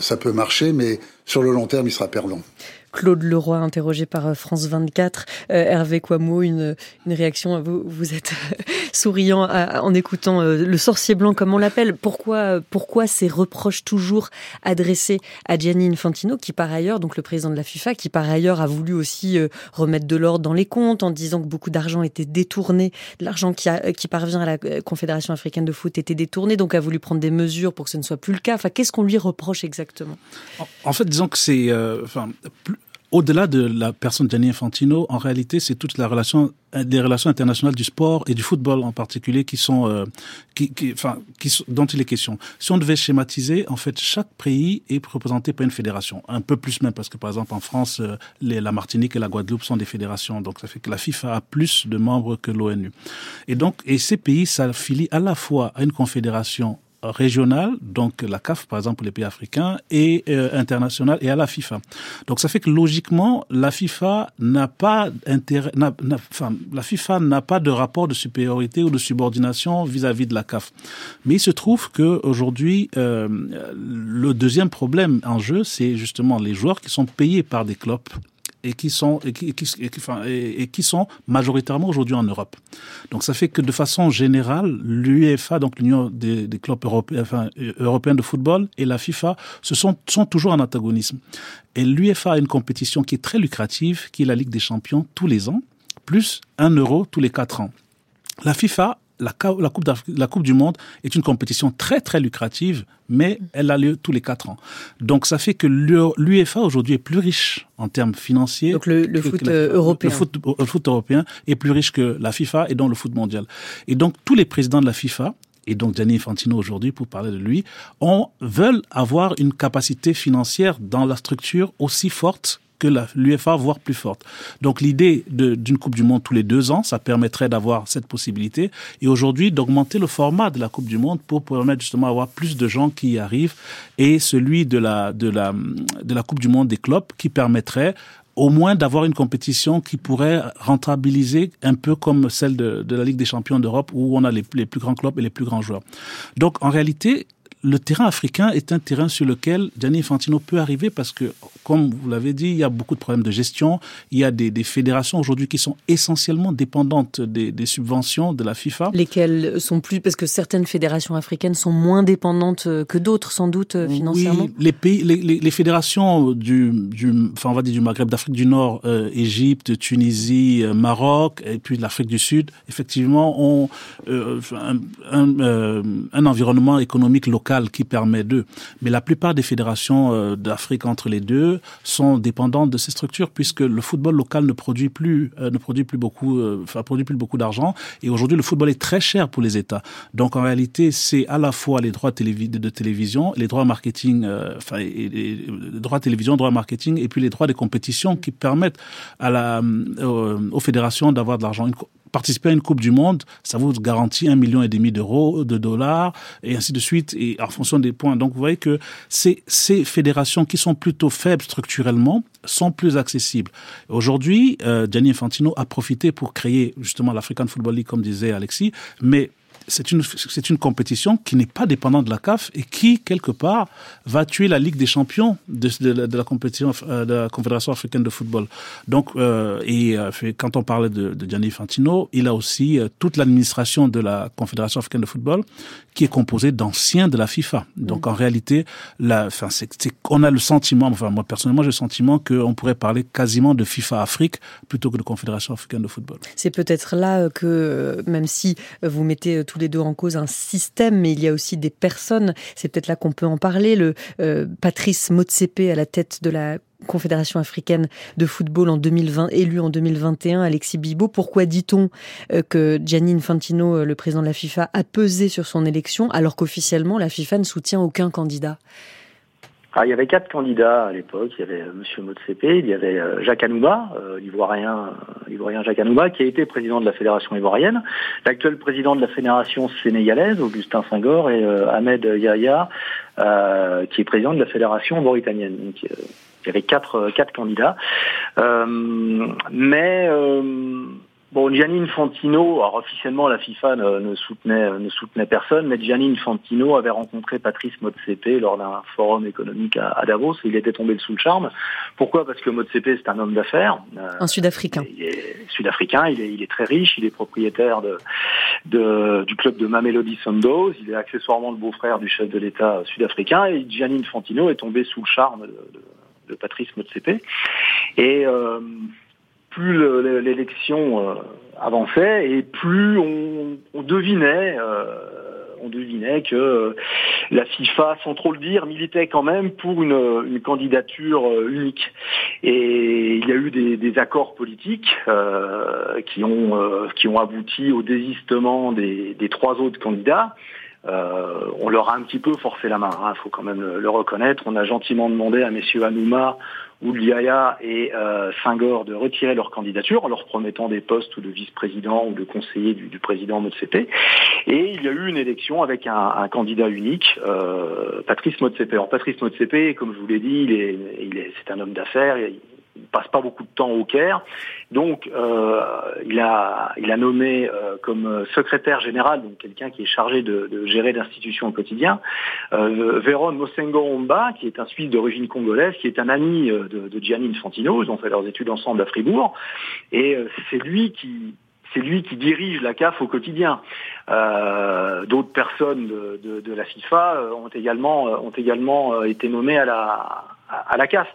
ça peut marcher, mais sur le long terme, il sera perdant. Claude Leroy, interrogé par France 24. Euh, Hervé Quamo, une, une réaction. Vous, vous êtes souriant à, en écoutant euh, le sorcier blanc, comme on l'appelle. Pourquoi, pourquoi ces reproches toujours adressés à Gianni Infantino, qui par ailleurs, donc le président de la FIFA, qui par ailleurs a voulu aussi euh, remettre de l'ordre dans les comptes en disant que beaucoup d'argent était détourné, l'argent qui, qui parvient à la Confédération africaine de foot était détourné, donc a voulu prendre des mesures pour que ce ne soit plus le cas. Enfin, qu'est-ce qu'on lui reproche exactement? En, fait, disons que c'est, euh, enfin, au-delà de la personne de Gianni Infantino, en réalité, c'est toute la relation, des relations internationales du sport et du football en particulier qui sont, euh, qui, qui, enfin, qui, dont il est question. Si on devait schématiser, en fait, chaque pays est représenté par une fédération, un peu plus même, parce que par exemple en France, euh, la Martinique et la Guadeloupe sont des fédérations, donc ça fait que la FIFA a plus de membres que l'ONU. Et donc, et ces pays s'affilient à la fois à une confédération régionale, donc la CAF par exemple pour les pays africains, et euh, internationale et à la FIFA. Donc ça fait que logiquement la FIFA n'a pas intérêt, n'a, n'a, enfin la FIFA n'a pas de rapport de supériorité ou de subordination vis-à-vis de la CAF. Mais il se trouve que aujourd'hui euh, le deuxième problème en jeu, c'est justement les joueurs qui sont payés par des clubs et qui sont et qui, sont majoritairement aujourd'hui en Europe. Donc ça fait que de façon générale, l'UEFA, donc l'Union des, clubs européens de football, et la FIFA se sont, sont toujours en antagonisme. Et l'UEFA a une compétition qui est très lucrative, qui est la Ligue des Champions tous les ans, plus un euro tous les quatre ans. La FIFA la, coupe la Coupe du Monde est une compétition très très lucrative, mais elle a lieu tous les quatre ans. Donc ça fait que l'UEFA aujourd'hui est plus riche en termes financiers. Donc le, foot européen. Le foot, le foot européen est plus riche que la FIFA et donc le foot mondial. Et donc tous les présidents de la FIFA et donc Gianni Infantino aujourd'hui, pour parler de lui, on veulent avoir une capacité financière dans la structure aussi forte que l'UFA, voire plus forte. Donc l'idée d'une Coupe du Monde tous les deux ans, ça permettrait d'avoir cette possibilité. Et aujourd'hui, d'augmenter le format de la Coupe du Monde pour permettre justement d'avoir plus de gens qui y arrivent. Et celui de la, de la, de la Coupe du Monde des clubs qui permettrait au moins d'avoir une compétition qui pourrait rentabiliser un peu comme celle de, la Ligue des champions d'Europe où on a les plus grands clubs et les plus grands joueurs. Donc en réalité, le terrain africain est un terrain sur lequel Gianni Infantino peut arriver parce que, comme vous l'avez dit, il y a beaucoup de problèmes de gestion. Il y a des, des fédérations aujourd'hui qui sont essentiellement dépendantes des, des, subventions de la FIFA. Lesquelles sont plus parce que certaines fédérations africaines sont moins dépendantes que d'autres, sans doute euh, financièrement. Oui, les pays, les, les, les fédérations du, du, enfin on va dire du Maghreb, d'Afrique du Nord, euh, Égypte, Tunisie, euh, Maroc, et puis l'Afrique du Sud, effectivement, ont euh, un, un, un environnement économique local qui permet d'eux. Mais la plupart des fédérations euh, d'Afrique entre les deux sont dépendantes de ces structures puisque le football local ne produit plus, euh, ne produit plus beaucoup, euh, enfin produit plus beaucoup d'argent. Et aujourd'hui, le football est très cher pour les États. Donc en réalité, c'est à la fois les droits de télévision, les droits marketing, enfin les droits télévision, droits marketing, et puis les droits des compétitions qui permettent à la, aux fédérations d'avoir de l'argent participer à une Coupe du Monde, ça vous garantit un million et demi d'euros, de dollars, et ainsi de suite, et en fonction des points. Donc, vous voyez que ces, ces fédérations qui sont plutôt faibles structurellement sont plus accessibles. Aujourd'hui, euh, Gianni Infantino a profité pour créer justement l'African Football League, comme disait Alexis, mais c'est une, c'est une compétition qui n'est pas dépendante de la CAF et qui, quelque part, va tuer la Ligue des champions de, de, de la compétition euh, de la Confédération africaine de football. Donc, euh, et euh, quand on parlait de, de Gianni Fantino, il a aussi euh, toute l'administration de la Confédération africaine de football qui est composée d'anciens de la FIFA. Donc, en réalité, la, enfin, c'est, on a le sentiment, enfin, moi personnellement, j'ai le sentiment qu'on pourrait parler quasiment de FIFA Afrique plutôt que de Confédération africaine de football. C'est peut-être là que, même si vous mettez tous les deux en cause un système, mais il y a aussi des personnes. C'est peut-être là qu'on peut en parler. Le euh, Patrice Motsepe à la tête de la Confédération africaine de football en 2020, élu en 2021, Alexis Bibo. Pourquoi dit-on euh, que Gianni Infantino, euh, le président de la FIFA, a pesé sur son élection alors qu'officiellement la FIFA ne soutient aucun candidat? Ah, il y avait quatre candidats à l'époque. Il y avait euh, Monsieur Motsepe, il y avait euh, Jacques Anouba, euh, l'ivoirien, l'ivoirien Jacques Anouba, qui a été président de la fédération ivoirienne, l'actuel président de la fédération sénégalaise, Augustin Senghor, et Ahmed Yahya, qui est président de la fédération mauritanienne. Donc, il y avait quatre quatre candidats, mais Bon, Gianni Infantino, alors officiellement la FIFA ne, ne, soutenait, ne soutenait personne, mais Gianni Infantino avait rencontré Patrice Motsepe lors d'un forum économique à, à, Davos et il était tombé sous le charme. Pourquoi? Parce que Motsepe c'est un homme d'affaires. Euh, un Sud-Africain. Sud-Africain, il est, il est très riche, il est propriétaire de, de, du club de Mamelody Sundowns, il est accessoirement le beau-frère du chef de l'État sud-africain et Gianni Infantino est tombé sous le charme de, de, de Patrice Motsepe. Et euh, plus l'élection euh, avançait et plus on, devinait, euh, on devinait que la FIFA, sans trop le dire, militait quand même pour une, candidature euh, unique. Et il y a eu des, accords politiques qui ont abouti au désistement des trois autres candidats. Euh, on leur a un petit peu forcé la main, il hein, faut quand même le, le, reconnaître. On a gentiment demandé à messieurs Anouma Ouliaya et euh, Senghor de retirer leur candidature en leur promettant des postes de vice-président ou de conseiller du, président Motsepe. Et il y a eu une élection avec un, candidat unique, euh, Patrice Motsepe. Alors Patrice Motsepe, comme je vous l'ai dit, il est, il est, c'est un homme d'affaires. Passe pas beaucoup de temps au Caire. Donc, euh, il, a, il a nommé euh, comme secrétaire général, donc quelqu'un qui est chargé de, de gérer l'institution au quotidien, euh, Véron Mosengo Omba, qui est un Suisse d'origine congolaise, qui est un ami de, de Gianni Infantino. Ils ont fait leurs études ensemble à Fribourg. Et c'est lui qui c'est lui qui dirige la CAF au quotidien. Euh, D'autres personnes de, de, de, la FIFA ont également, ont également été nommées à la, à la CAF.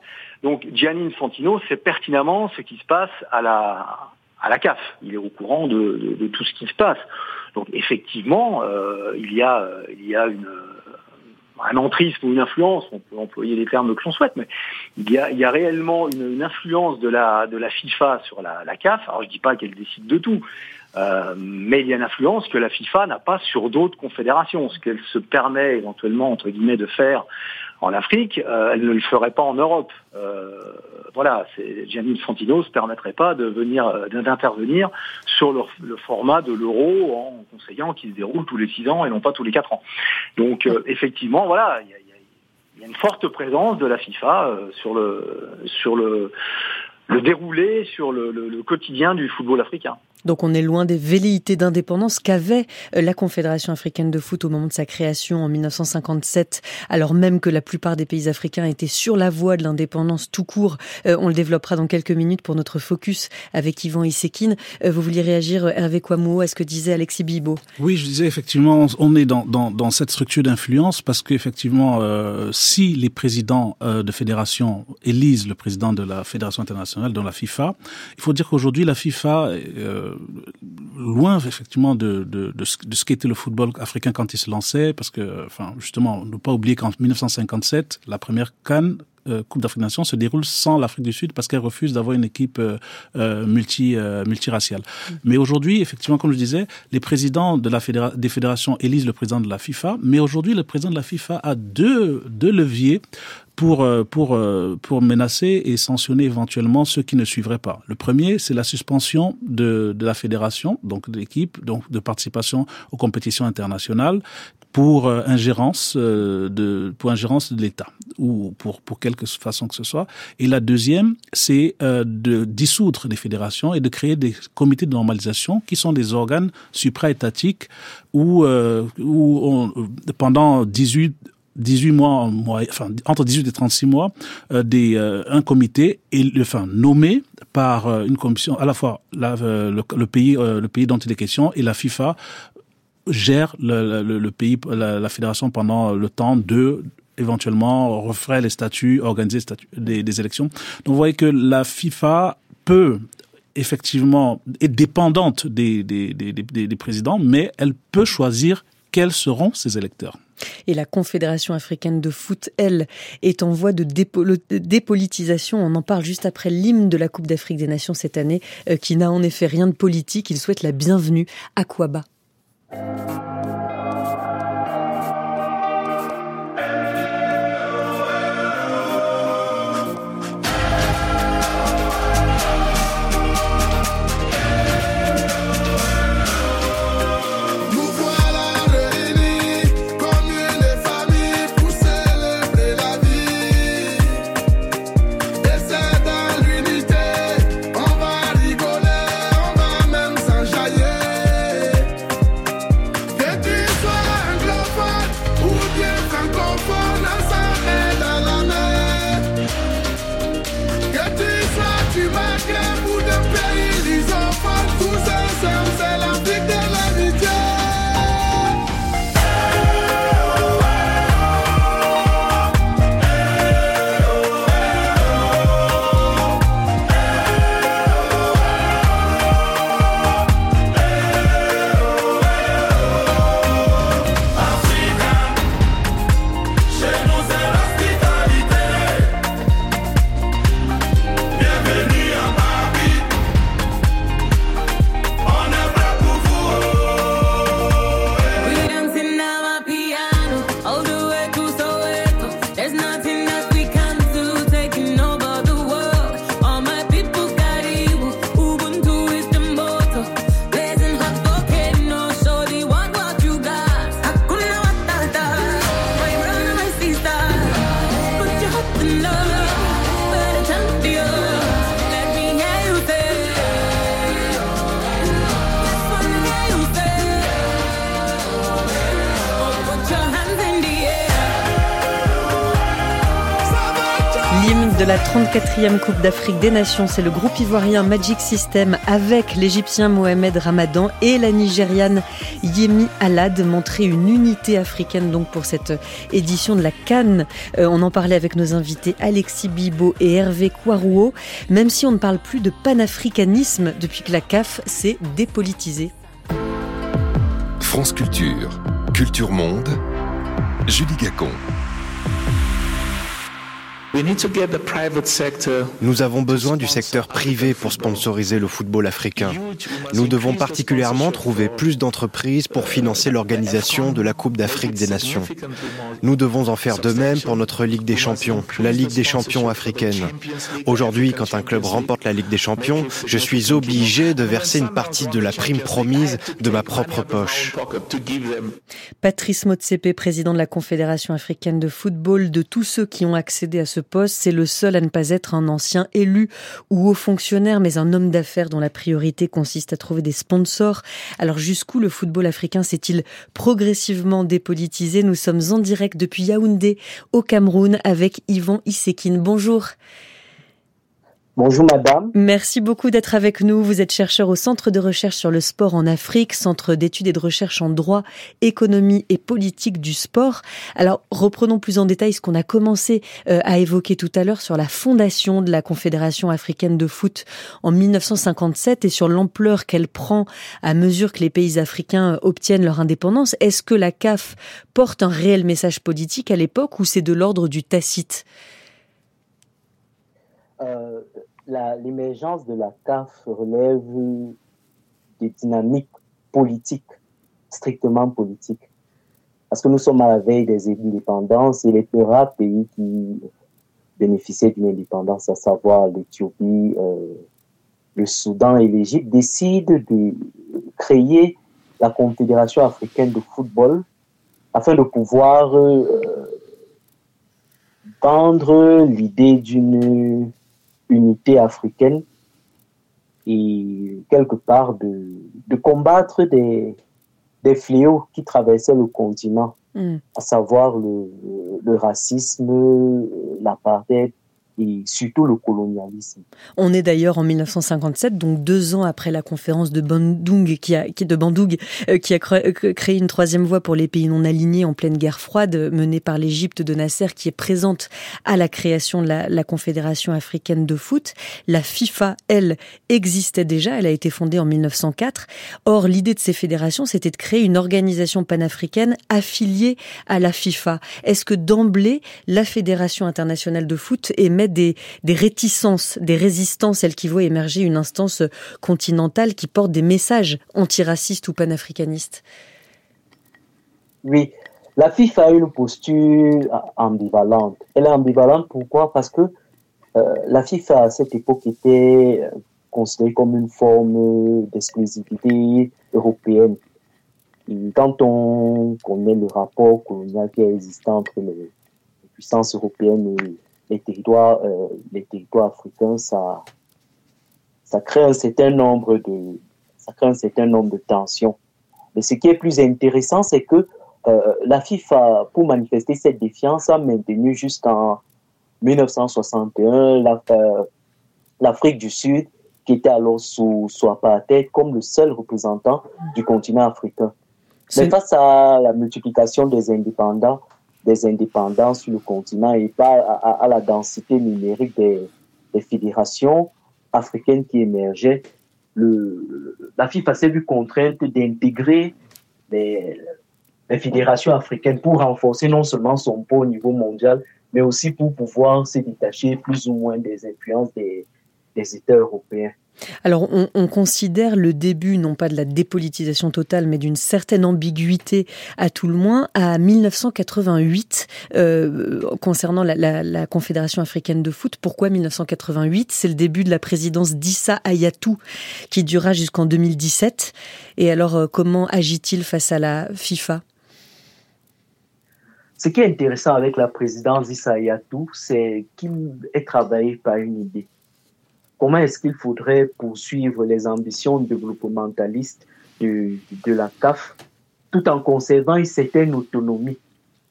Donc Gianni Infantino sait pertinemment ce qui se passe à la, à la CAF. Il est au courant de, tout ce qui se passe. Donc effectivement, euh, il y a, il y a une, un entrisme ou une influence, on peut employer les termes que l'on souhaite, mais il y a, il y a réellement une, influence de la, de la FIFA sur la, la CAF. Alors je dis pas qu'elle décide de tout, euh, mais il y a une influence que la FIFA n'a pas sur d'autres confédérations. Ce qu'elle se permet éventuellement, entre guillemets, de faire en Afrique, euh, elle ne le ferait pas en Europe. Euh, voilà, Gianni Infantino ne se permettrait pas de venir euh, d'intervenir sur le, format de l'euro en conseillant qu'il se déroule tous les six ans et non pas tous les quatre ans. Donc euh, effectivement, voilà, il y a, y a, une forte présence de la FIFA euh, sur le sur le le déroulé sur le, le, le quotidien du football africain. Donc on est loin des velléités d'indépendance qu'avait euh, la Confédération africaine de foot au moment de sa création en 1957, alors même que la plupart des pays africains étaient sur la voie de l'indépendance tout court. Euh, on le développera dans quelques minutes pour notre focus avec Yvan Issekine. Euh, vous vouliez réagir, Hervé Kouamou, à ce que disait Alexis Bibo Oui, je disais effectivement, on est dans, dans, dans cette structure d'influence parce qu'effectivement, euh, si les présidents euh, de fédération élisent le président de la Fédération internationale, dans la FIFA, il faut dire qu'aujourd'hui, la FIFA... Euh, loin effectivement de, de, de, ce, qu'était le football africain quand il se lançait, parce que, enfin, justement, ne pas oublier qu'en 1957, la première Cannes euh, Coupe d'Afrique des Nations se déroule sans l'Afrique du Sud parce qu'elle refuse d'avoir une équipe euh, euh, multi euh, multiraciale. Mmh. Mais aujourd'hui, effectivement, comme je disais, les présidents de la fédéra des fédérations élisent le président de la FIFA. Mais aujourd'hui, le président de la FIFA a deux deux leviers pour, euh, pour, euh, pour menacer et sanctionner éventuellement ceux qui ne suivraient pas. Le premier, c'est la suspension de, de la fédération, donc de l'équipe, donc de participation aux compétitions internationales pour euh, ingérence de pour ingérence de l'État ou pour pour quelque façon que ce soit. Et la deuxième, c'est de dissoudre les fédérations et de créer des comités de normalisation qui sont des organes supraétatiques où où on, pendant 18 18 mois, enfin, entre 18 et 36 mois, euh, des, euh, un comité est enfin, nommé par euh, une commission, à la fois la, euh, le, le, pays, euh, le pays dont il est question et la FIFA gère le, le, le pays, la, la fédération pendant le temps de éventuellement referait les statuts, organiser des, des élections. Donc vous voyez que la FIFA peut effectivement est dépendante des, des, des, des présidents, mais elle peut choisir quels seront ses électeurs. Et la Confédération africaine de foot, elle, est en voie de dépolitisation. On en parle juste après l'hymne de la Coupe d'Afrique des Nations cette année, euh, qui n'a en effet rien de politique. Il souhaite la bienvenue à Kouaba. 4e Coupe d'Afrique des Nations, c'est le groupe ivoirien Magic System avec l'Égyptien Mohamed Ramadan et la Nigériane Yemi Alad montrer une unité africaine donc pour cette édition de la Cannes. Euh, on en parlait avec nos invités Alexis Bibot et Hervé Kouarouo. Même si on ne parle plus de panafricanisme depuis que la CAF s'est dépolitisée. France Culture, Culture Monde, Julie Gacon. Nous avons besoin du secteur privé pour sponsoriser le football africain. Nous devons particulièrement trouver plus d'entreprises pour financer l'organisation de la Coupe d'Afrique des Nations. Nous devons en faire de même pour notre Ligue des Champions, la Ligue des Champions africaine. Aujourd'hui, quand un club remporte la Ligue des Champions, je suis obligé de verser une partie de la prime promise de ma propre poche. Patrice Motsepe, président de la Confédération africaine de football, de tous ceux qui ont accédé à ce poste, c'est le seul à ne pas être un ancien élu ou haut fonctionnaire, mais un homme d'affaires dont la priorité consiste à trouver des sponsors. Alors jusqu'où le football africain s'est-il progressivement dépolitisé? Nous sommes en direct depuis Yaoundé, au Cameroun, avec Yvan Issekine. Bonjour. Bonjour madame. Merci beaucoup d'être avec nous. Vous êtes chercheur au Centre de recherche sur le sport en Afrique, Centre d'études et de recherche en droit, économie et politique du sport. Alors reprenons plus en détail ce qu'on a commencé euh, à évoquer tout à l'heure sur la fondation de la Confédération africaine de foot en 1957 et sur l'ampleur qu'elle prend à mesure que les pays africains obtiennent leur indépendance. Est-ce que la CAF porte un réel message politique à l'époque ou c'est de l'ordre du tacite? Euh, l'émergence de la CAF relève des dynamiques politiques, strictement politiques. Parce que nous sommes à la veille des indépendances et les peu rares pays qui bénéficiaient d'une indépendance, à savoir l'Éthiopie, euh, le Soudan et l'Égypte, décident de créer la Confédération africaine de football afin de pouvoir euh, vendre l'idée d'une unité africaine et quelque part de, de combattre des, des fléaux qui traversaient le continent, mm. à savoir le, le racisme, l'apartheid et surtout le colonialisme. On est d'ailleurs en 1957, donc deux ans après la conférence de Bandung, qui a, euh, euh, créé une troisième voie pour les pays non alignés en pleine guerre froide, menée par l'Égypte de Nasser, qui est présente à la création de la, la, Confédération africaine de foot. La FIFA, elle, existait déjà, elle a été fondée en 1904. Or, l'idée de ces fédérations, c'était de créer une organisation panafricaine affiliée à la FIFA. Est-ce que d'emblée, la Fédération internationale de foot émet des, réticences, des résistances, celles qui voient émerger une instance continentale qui porte des messages antiracistes ou panafricanistes Oui, la FIFA a une posture ambivalente. Elle est ambivalente pourquoi? Parce que euh, la FIFA à cette époque était euh, considérée comme une forme d'exclusivité européenne. quand on connaît le rapport colonial qui est existant entre les puissances européennes et les territoires, euh, les territoires africains, ça, ça crée un certain nombre de, ça crée un certain nombre de tensions. Mais ce qui est plus intéressant, c'est que euh, la FIFA, pour manifester cette défiance, a maintenu jusqu'en 1961 euh, l'Afrique du Sud, qui était alors sous, sous apartheid, comme le seul représentant du continent africain. Mais face à la multiplication des indépendants, des indépendants sur le continent et pas à, la densité numérique des, fédérations africaines qui émergeaient, le, la FIFA s'est vue contrainte d'intégrer les, fédérations africaines pour renforcer non seulement son poids au niveau mondial, mais aussi pour pouvoir se détacher plus ou moins des influences des États européens. Alors, on, considère le début, non pas de la dépolitisation totale, mais d'une certaine ambiguïté à tout le moins, à 1988, euh, concernant la, Confédération africaine de foot. Pourquoi 1988 C'est le début de la présidence d'Issa Ayatou, qui durera jusqu'en 2017. Et alors, euh, comment agit-il face à la FIFA? Ce qui est intéressant avec la présidence d'Issa Ayatou, c'est qu'il est travaillé par une idée comment est-ce qu'il faudrait poursuivre les ambitions développementalistes de, de la CAF tout en conservant une certaine autonomie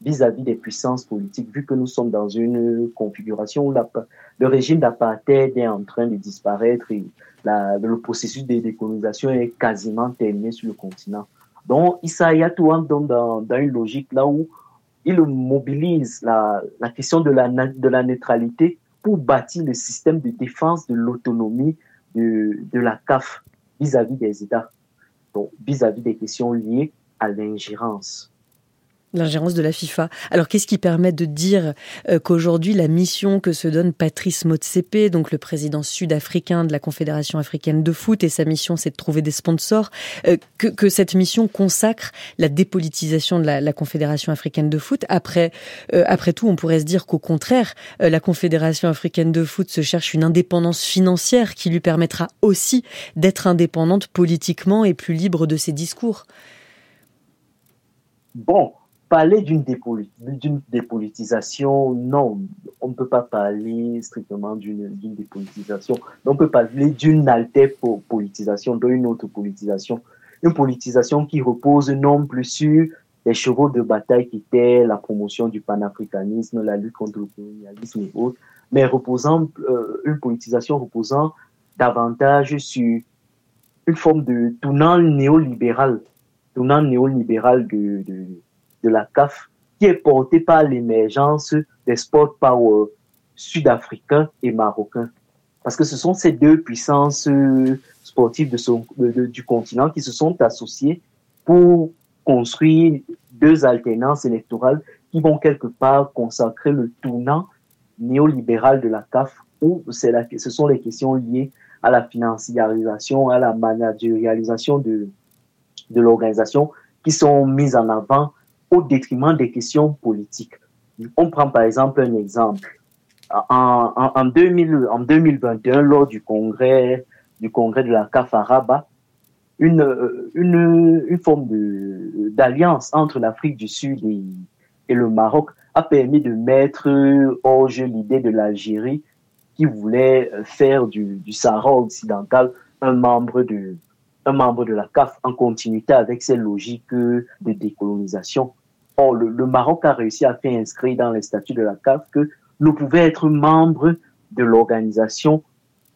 vis-à-vis des puissances politiques, vu que nous sommes dans une configuration où le régime d'apartheid est en train de disparaître et le processus de décolonisation est quasiment terminé sur le continent. Donc, Issa Yatou donc dans, dans une logique là où il mobilise la, la question de la, de la neutralité pour bâtir le système de défense de l'autonomie de, de la CAF vis-à-vis des États, vis-à-vis -vis des questions liées à l'ingérence l'ingérence de la FIFA. Alors qu'est-ce qui permet de dire euh, qu'aujourd'hui la mission que se donne Patrice Motsepe, donc le président sud-africain de la Confédération africaine de foot, et sa mission c'est de trouver des sponsors, euh, que, que, cette mission consacre la dépolitisation de la, la Confédération africaine de foot? Après, euh, après tout, on pourrait se dire qu'au contraire, la Confédération africaine de foot se cherche une indépendance financière qui lui permettra aussi d'être indépendante politiquement et plus libre de ses discours. Bon, parler d'une dépolitisation, non, on ne peut pas parler strictement d'une dépolitisation. On peut parler d'une alter-politisation, d'une autre politisation. Une politisation qui repose non plus sur les chevaux de bataille qui étaient la promotion du panafricanisme, la lutte contre le colonialisme et autres, mais reposant, euh, une politisation reposant davantage sur une forme de tournant néolibéral, tournant néolibéral de, de de la CAF qui est porté par l'émergence des sport power sud-africains et marocains. Parce que ce sont ces deux puissances sportives de du continent qui se sont associées pour construire deux alternances électorales qui vont quelque part consacrer le tournant néolibéral de la CAF où la, ce sont les questions liées à la financiarisation, à la managérialisation de, de l'organisation qui sont mises en avant au détriment des questions politiques. On prend par exemple un exemple. En, en, 2000, en 2021, lors du congrès, du congrès de la CAF une, une, une forme d'alliance entre l'Afrique du Sud et, et, le Maroc a permis de mettre hors jeu l'idée de l'Algérie qui voulait faire du, du Sahara occidental un membre de, un membre de la CAF en continuité avec ses logiques de décolonisation. Or, le, Maroc a réussi à faire inscrire dans les statuts de la CAF que nous pouvions être membres de l'organisation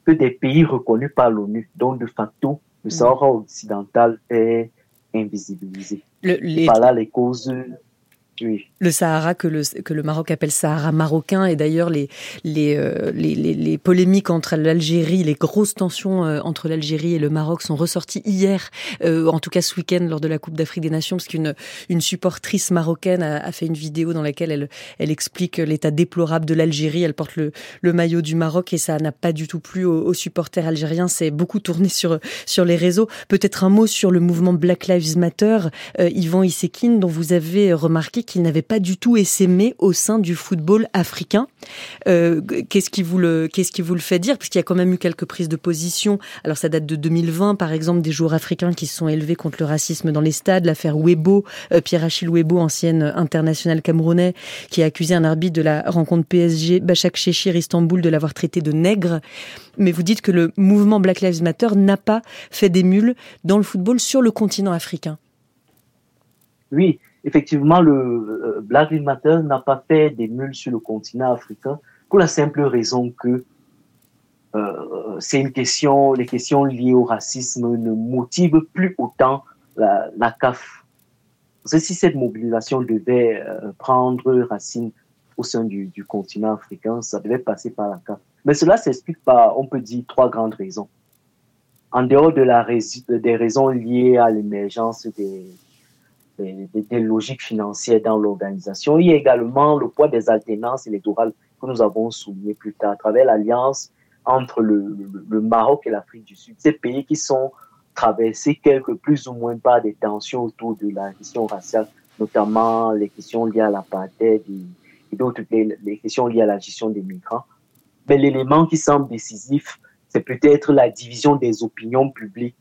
que des pays reconnus par l'ONU. Donc, de facto, le Sahara occidental est invisibilisé. Le, Par là, les causes le Sahara que le, que le Maroc appelle Sahara marocain et d'ailleurs les les, euh, les, les, polémiques entre l'Algérie, les grosses tensions euh, entre l'Algérie et le Maroc sont ressorties hier, euh, en tout cas ce week-end lors de la Coupe d'Afrique des Nations, parce qu'une une supportrice marocaine a, a, fait une vidéo dans laquelle elle elle explique l'état déplorable de l'Algérie. Elle porte le, le maillot du Maroc et ça n'a pas du tout plu aux, aux supporters algériens. C'est beaucoup tourné sur sur les réseaux. Peut-être un mot sur le mouvement Black Lives Matter, Yvan Issekine, dont vous avez remarqué qu'il n'avait pas du tout essaimé au sein du football africain. Euh, qu'est-ce qui vous le qui vous le fait dire? Parce qu'il y a quand même eu quelques prises de position. Alors ça date de 2020, par exemple, des joueurs africains qui se sont élevés contre le racisme dans les stades. L'affaire Webo, euh, Pierre-Achille Webo, ancienne internationale camerounais, qui a accusé un arbitre de la rencontre PSG Bachak Cheshire Istanbul de l'avoir traité de nègre. Mais vous dites que le mouvement Black Lives Matter n'a pas fait des mules dans le football sur le continent africain. Oui, effectivement, le euh, Black Lives Matter n'a pas fait des mules sur le continent africain pour la simple raison que euh, c'est une question, les questions liées au racisme ne motivent plus autant la, CAF. Si cette mobilisation devait euh, prendre racine au sein du, du, continent africain, ça devait passer par la CAF. Mais cela s'explique par, on peut dire, trois grandes raisons. En dehors de la, des raisons liées à l'émergence des, des, logiques financières dans l'organisation. Il y a également le poids des alternances électorales que nous avons souligné plus tard à travers l'alliance entre le, Maroc et l'Afrique du Sud. Ces pays qui sont traversés quelque plus ou moins par des tensions autour de la question raciale, notamment les questions liées à l'apartheid et, et d'autres, questions liées à la gestion des migrants. Mais l'élément qui semble décisif, c'est peut-être la division des opinions publiques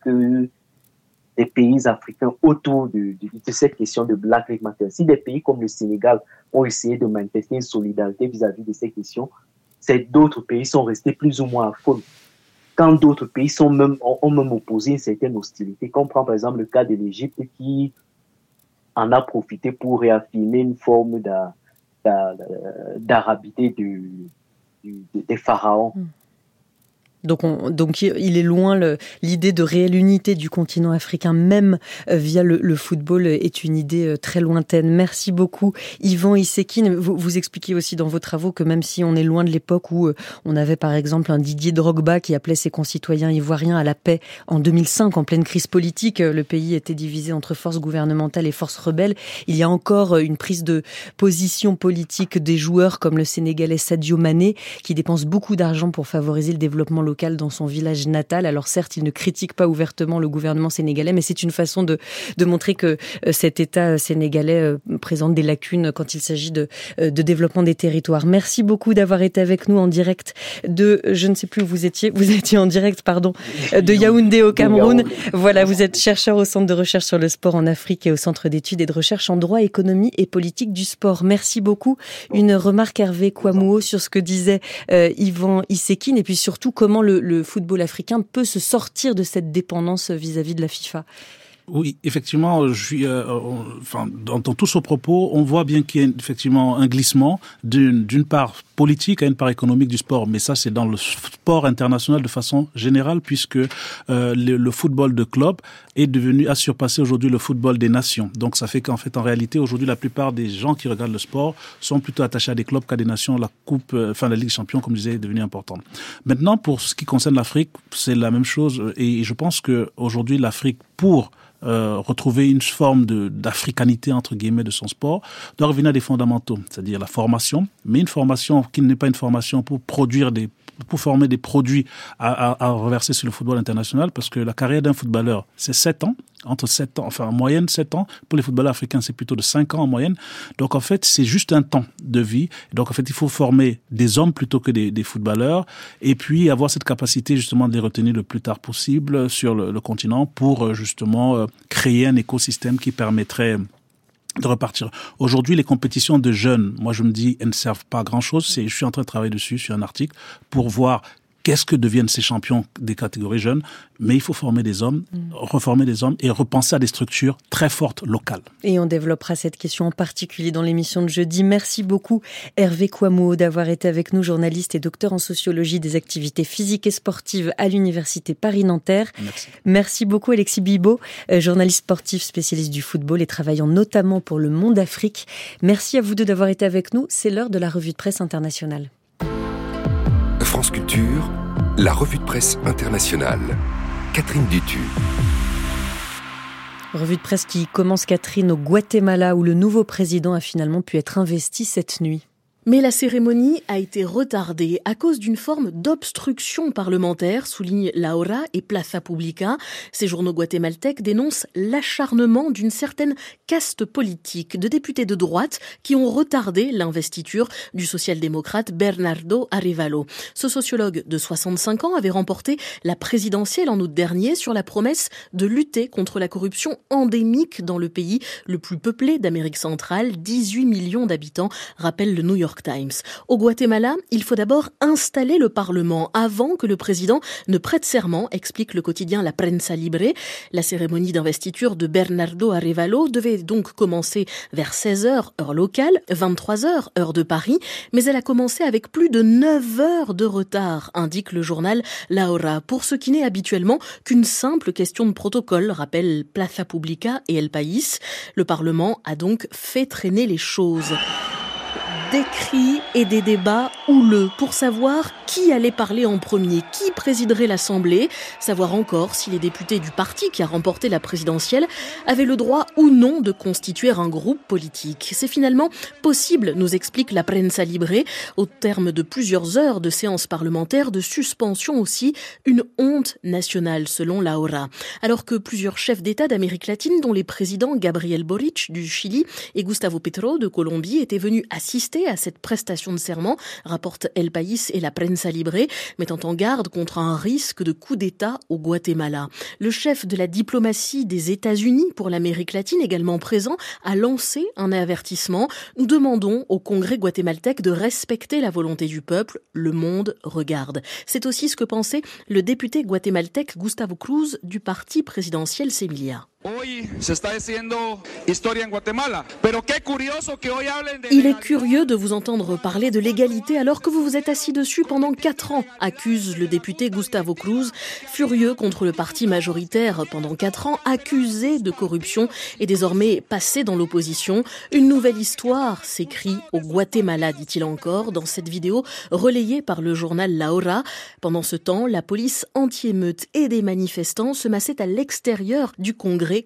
des pays africains autour de, de, cette question de Black Lives Matter. Si des pays comme le Sénégal ont essayé de manifester une solidarité vis-à-vis de ces questions, c'est d'autres pays sont restés plus ou moins à fond. Quand d'autres pays sont même, ont, même opposé une certaine hostilité, comme par exemple le cas de l'Égypte qui en a profité pour réaffirmer une forme d'arabité des pharaons. Mm. Donc, donc il est loin l'idée de réelle unité du continent africain, même euh, via le, football, est une idée euh, très lointaine. Merci beaucoup, Yvan Issekine. Vous, vous expliquez aussi dans vos travaux que même si on est loin de l'époque où euh, on avait par exemple un Didier Drogba qui appelait ses concitoyens ivoiriens à la paix en 2005, en pleine crise politique, le pays était divisé entre forces gouvernementales et forces rebelles. Il y a encore une prise de position politique des joueurs comme le Sénégalais Sadio Mané, qui dépense beaucoup d'argent pour favoriser le développement local dans son village natal. Alors certes, il ne critique pas ouvertement le gouvernement sénégalais, mais c'est une façon de, de montrer que euh, cet État sénégalais euh, présente des lacunes quand il s'agit de, euh, de développement des territoires. Merci beaucoup d'avoir été avec nous en direct de, je ne sais plus où vous étiez, vous étiez en direct, pardon, de Yaoundé au Cameroun. Voilà, vous êtes chercheur au Centre de recherche sur le sport en Afrique et au Centre d'études et de recherche en droit, économie et politique du sport. Merci beaucoup. Une remarque Hervé Kouamouo sur ce que disait Yvan Issekine et puis surtout comment le, football africain peut se sortir de cette dépendance vis-à-vis de la FIFA oui, effectivement, je suis, euh, enfin, dans, dans, tout propos, on voit bien qu'il y a effectivement un glissement d'une part politique à une part économique du sport, mais ça c'est dans le sport international de façon générale, puisque euh, le, le, football de club est devenu à surpasser aujourd'hui le football des nations. Donc ça fait qu'en fait, en réalité, aujourd'hui, la plupart des gens qui regardent le sport sont plutôt attachés à des clubs qu'à des nations. La coupe, euh, enfin la Ligue Champion, comme je disais, est devenue importante. Maintenant, pour ce qui concerne l'Afrique, c'est la même chose, et je pense que aujourd'hui l'Afrique pour euh, retrouver une forme d'africanité entre guillemets de son sport, doit revenir à des fondamentaux, c'est-à-dire la formation, mais une formation qui n'est pas une formation pour produire des pour former des produits à, à, à, reverser sur le football international, parce que la carrière d'un footballeur, c'est 7 ans, entre 7 ans, enfin en moyenne 7 ans. Pour les footballeurs africains, c'est plutôt de 5 ans en moyenne. Donc en fait, c'est juste un temps de vie. Donc en fait, il faut former des hommes plutôt que des, des footballeurs, et puis avoir cette capacité justement de les retenir le plus tard possible sur le, le continent pour euh, justement euh, créer un écosystème qui permettrait de repartir. Aujourd'hui, les compétitions de jeunes, moi je me dis, elles ne servent pas à grand chose. C'est, je suis en train de travailler dessus, sur un article, pour voir qu'est-ce que deviennent ces champions des catégories jeunes mais il faut former des hommes, mm. reformer des hommes et repenser à des structures très fortes locales. Et on développera cette question en particulier dans l'émission de jeudi. Merci beaucoup Hervé Kouamouo d'avoir été avec nous, journaliste et docteur en sociologie des activités physiques et sportives à l'Université Paris-Nanterre. Merci. Merci beaucoup Alexis Bibot, euh, journaliste sportif spécialiste du football et travaillant notamment pour le Monde Afrique. Merci à vous deux d'avoir été avec nous. C'est l'heure de la revue de presse internationale. France Culture, la revue de presse internationale. Catherine Dutu. Revue de presse qui commence, Catherine, au Guatemala, où le nouveau président a finalement pu être investi cette nuit. Mais la cérémonie a été retardée à cause d'une forme d'obstruction parlementaire, souligne Laura et Plaza Publica. Ces journaux guatémaltèques dénoncent l'acharnement d'une certaine caste politique de députés de droite qui ont retardé l'investiture du social-démocrate Bernardo Arevalo. Ce sociologue de 65 ans avait remporté la présidentielle en août dernier sur la promesse de lutter contre la corruption endémique dans le pays le plus peuplé d'Amérique centrale, 18 millions d'habitants, rappelle le New York Au Guatemala, il faut d'abord installer le Parlement avant que le président ne prête serment, explique le quotidien La Prensa Libre. La cérémonie d'investiture de Bernardo Arevalo devait donc commencer vers 16h heure locale, 23h heure de Paris, mais elle a commencé avec plus de 9 heures de retard, indique le journal La Hora, pour ce qui n'est habituellement qu'une simple question de protocole, rappelle Plaza Publica et El País. Le Parlement a donc fait traîner les choses des cris et des débats houleux pour savoir qui allait parler en premier, qui présiderait l'Assemblée, savoir encore si les députés du parti qui a remporté la présidentielle avaient le droit ou non de constituer un groupe politique. C'est finalement possible, nous explique la Prensa Libre, au terme de plusieurs heures de séances parlementaires, de suspension aussi, une honte nationale selon Laura. Alors que plusieurs chefs d'État d'Amérique latine, dont les présidents Gabriel Boric du Chili et Gustavo Petro de Colombie, étaient venus assister à cette prestation de serment, rapporte El País et la Prensa Libre, mettant en garde contre un risque de coup d'État au Guatemala. Le chef de la diplomatie des États-Unis pour l'Amérique latine, également présent, a lancé un avertissement. Nous demandons au Congrès guatémaltèque de respecter la volonté du peuple. Le monde regarde. C'est aussi ce que pensait le député guatémaltèque Gustavo Cruz du parti présidentiel Semilia. Il est curieux de vous entendre parler de l'égalité alors que vous vous êtes assis dessus pendant quatre ans, accuse le député Gustavo Cruz, furieux contre le parti majoritaire pendant quatre ans, accusé de corruption et désormais passé dans l'opposition. Une nouvelle histoire s'écrit au Guatemala, dit-il encore, dans cette vidéo relayée par le journal La Hora. Pendant ce temps, la police anti-émeute et des manifestants se massaient à l'extérieur du Congrès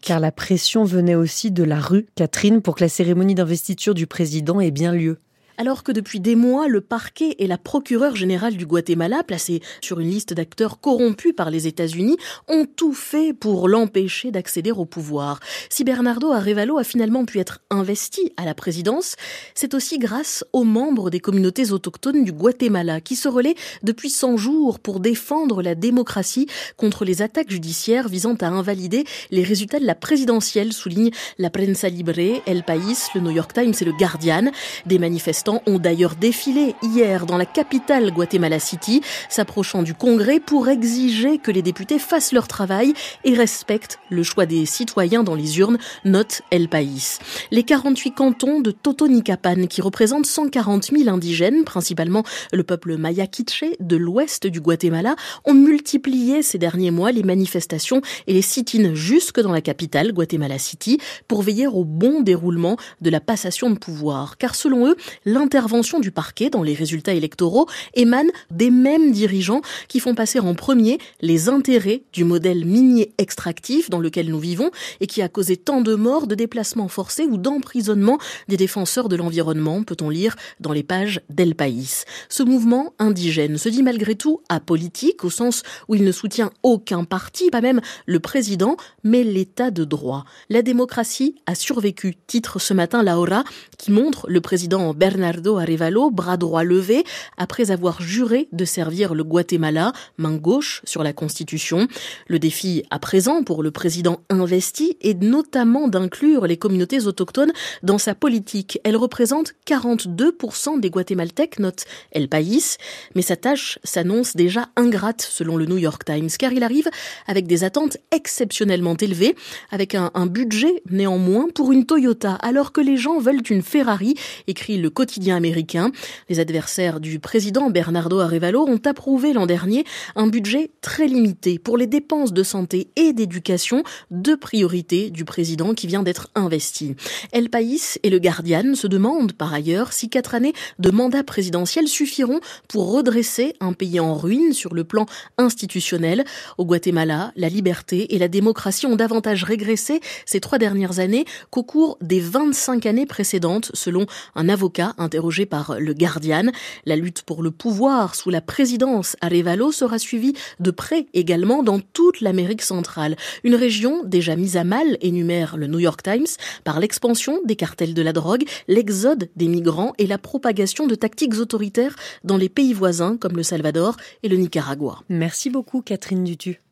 Car la pression venait aussi de la rue, Catherine, pour que la cérémonie d'investiture du président ait bien lieu alors que depuis des mois, le parquet et la procureure générale du Guatemala, placés sur une liste d'acteurs corrompus par les États-Unis, ont tout fait pour l'empêcher d'accéder au pouvoir. Si Bernardo Arevalo a finalement pu être investi à la présidence, c'est aussi grâce aux membres des communautés autochtones du Guatemala qui se relaient depuis 100 jours pour défendre la démocratie contre les attaques judiciaires visant à invalider les résultats de la présidentielle, souligne la Prensa Libre, El País, le New York Times et le Guardian. Des manifestants ont d'ailleurs défilé hier dans la capitale Guatemala City, s'approchant du Congrès pour exiger que les députés fassent leur travail et respectent le choix des citoyens dans les urnes, note El País. Les 48 cantons de Totonicapan, qui représentent 140 000 indigènes, principalement le peuple maya quiché de l'ouest du Guatemala, ont multiplié ces derniers mois les manifestations et les sit-ins jusque dans la capitale, Guatemala City, pour veiller au bon déroulement de la passation de pouvoir. Car selon eux, l'intervention du parquet dans les résultats électoraux émane des mêmes dirigeants qui font passer en premier les intérêts du modèle minier extractif dans lequel nous vivons et qui a causé tant de morts, de déplacements forcés ou d'emprisonnement des défenseurs de l'environnement, peut-on lire dans les pages d'El País. Ce mouvement indigène se dit malgré tout apolitique au sens où il ne soutient aucun parti, pas même le président, mais l'état de droit. La démocratie a survécu, titre ce matin Laura, qui montre le président Bernard Arevalo, bras droit levé, après avoir juré de servir le Guatemala, main gauche sur la Constitution. Le défi à présent pour le président investi est notamment d'inclure les communautés autochtones dans sa politique. Elle représente 42% des Guatémaltèques, note El País, mais sa tâche s'annonce déjà ingrate selon le New York Times, car il arrive avec des attentes exceptionnellement élevées, avec un budget néanmoins pour une Toyota, alors que les gens veulent une Ferrari, écrit le quotidien américain. Les adversaires du président Bernardo Arevalo ont approuvé l'an dernier un budget très limité pour les dépenses de santé et d'éducation, deux priorités du président qui vient d'être investi. El País et le Guardian se demandent par ailleurs si quatre années de mandat présidentiel suffiront pour redresser un pays en ruine sur le plan institutionnel. Au Guatemala, la liberté et la démocratie ont davantage régressé ces trois dernières années qu'au cours des 25 années précédentes, selon un avocat, interrogé par le Guardian. La lutte pour le pouvoir sous la présidence Arevalo sera suivie de près également dans toute l'Amérique centrale, une région déjà mise à mal, énumère le New York Times, par l'expansion des cartels de la drogue, l'exode des migrants et la propagation de tactiques autoritaires dans les pays voisins comme le Salvador et le Nicaragua. Merci beaucoup Catherine Dutu.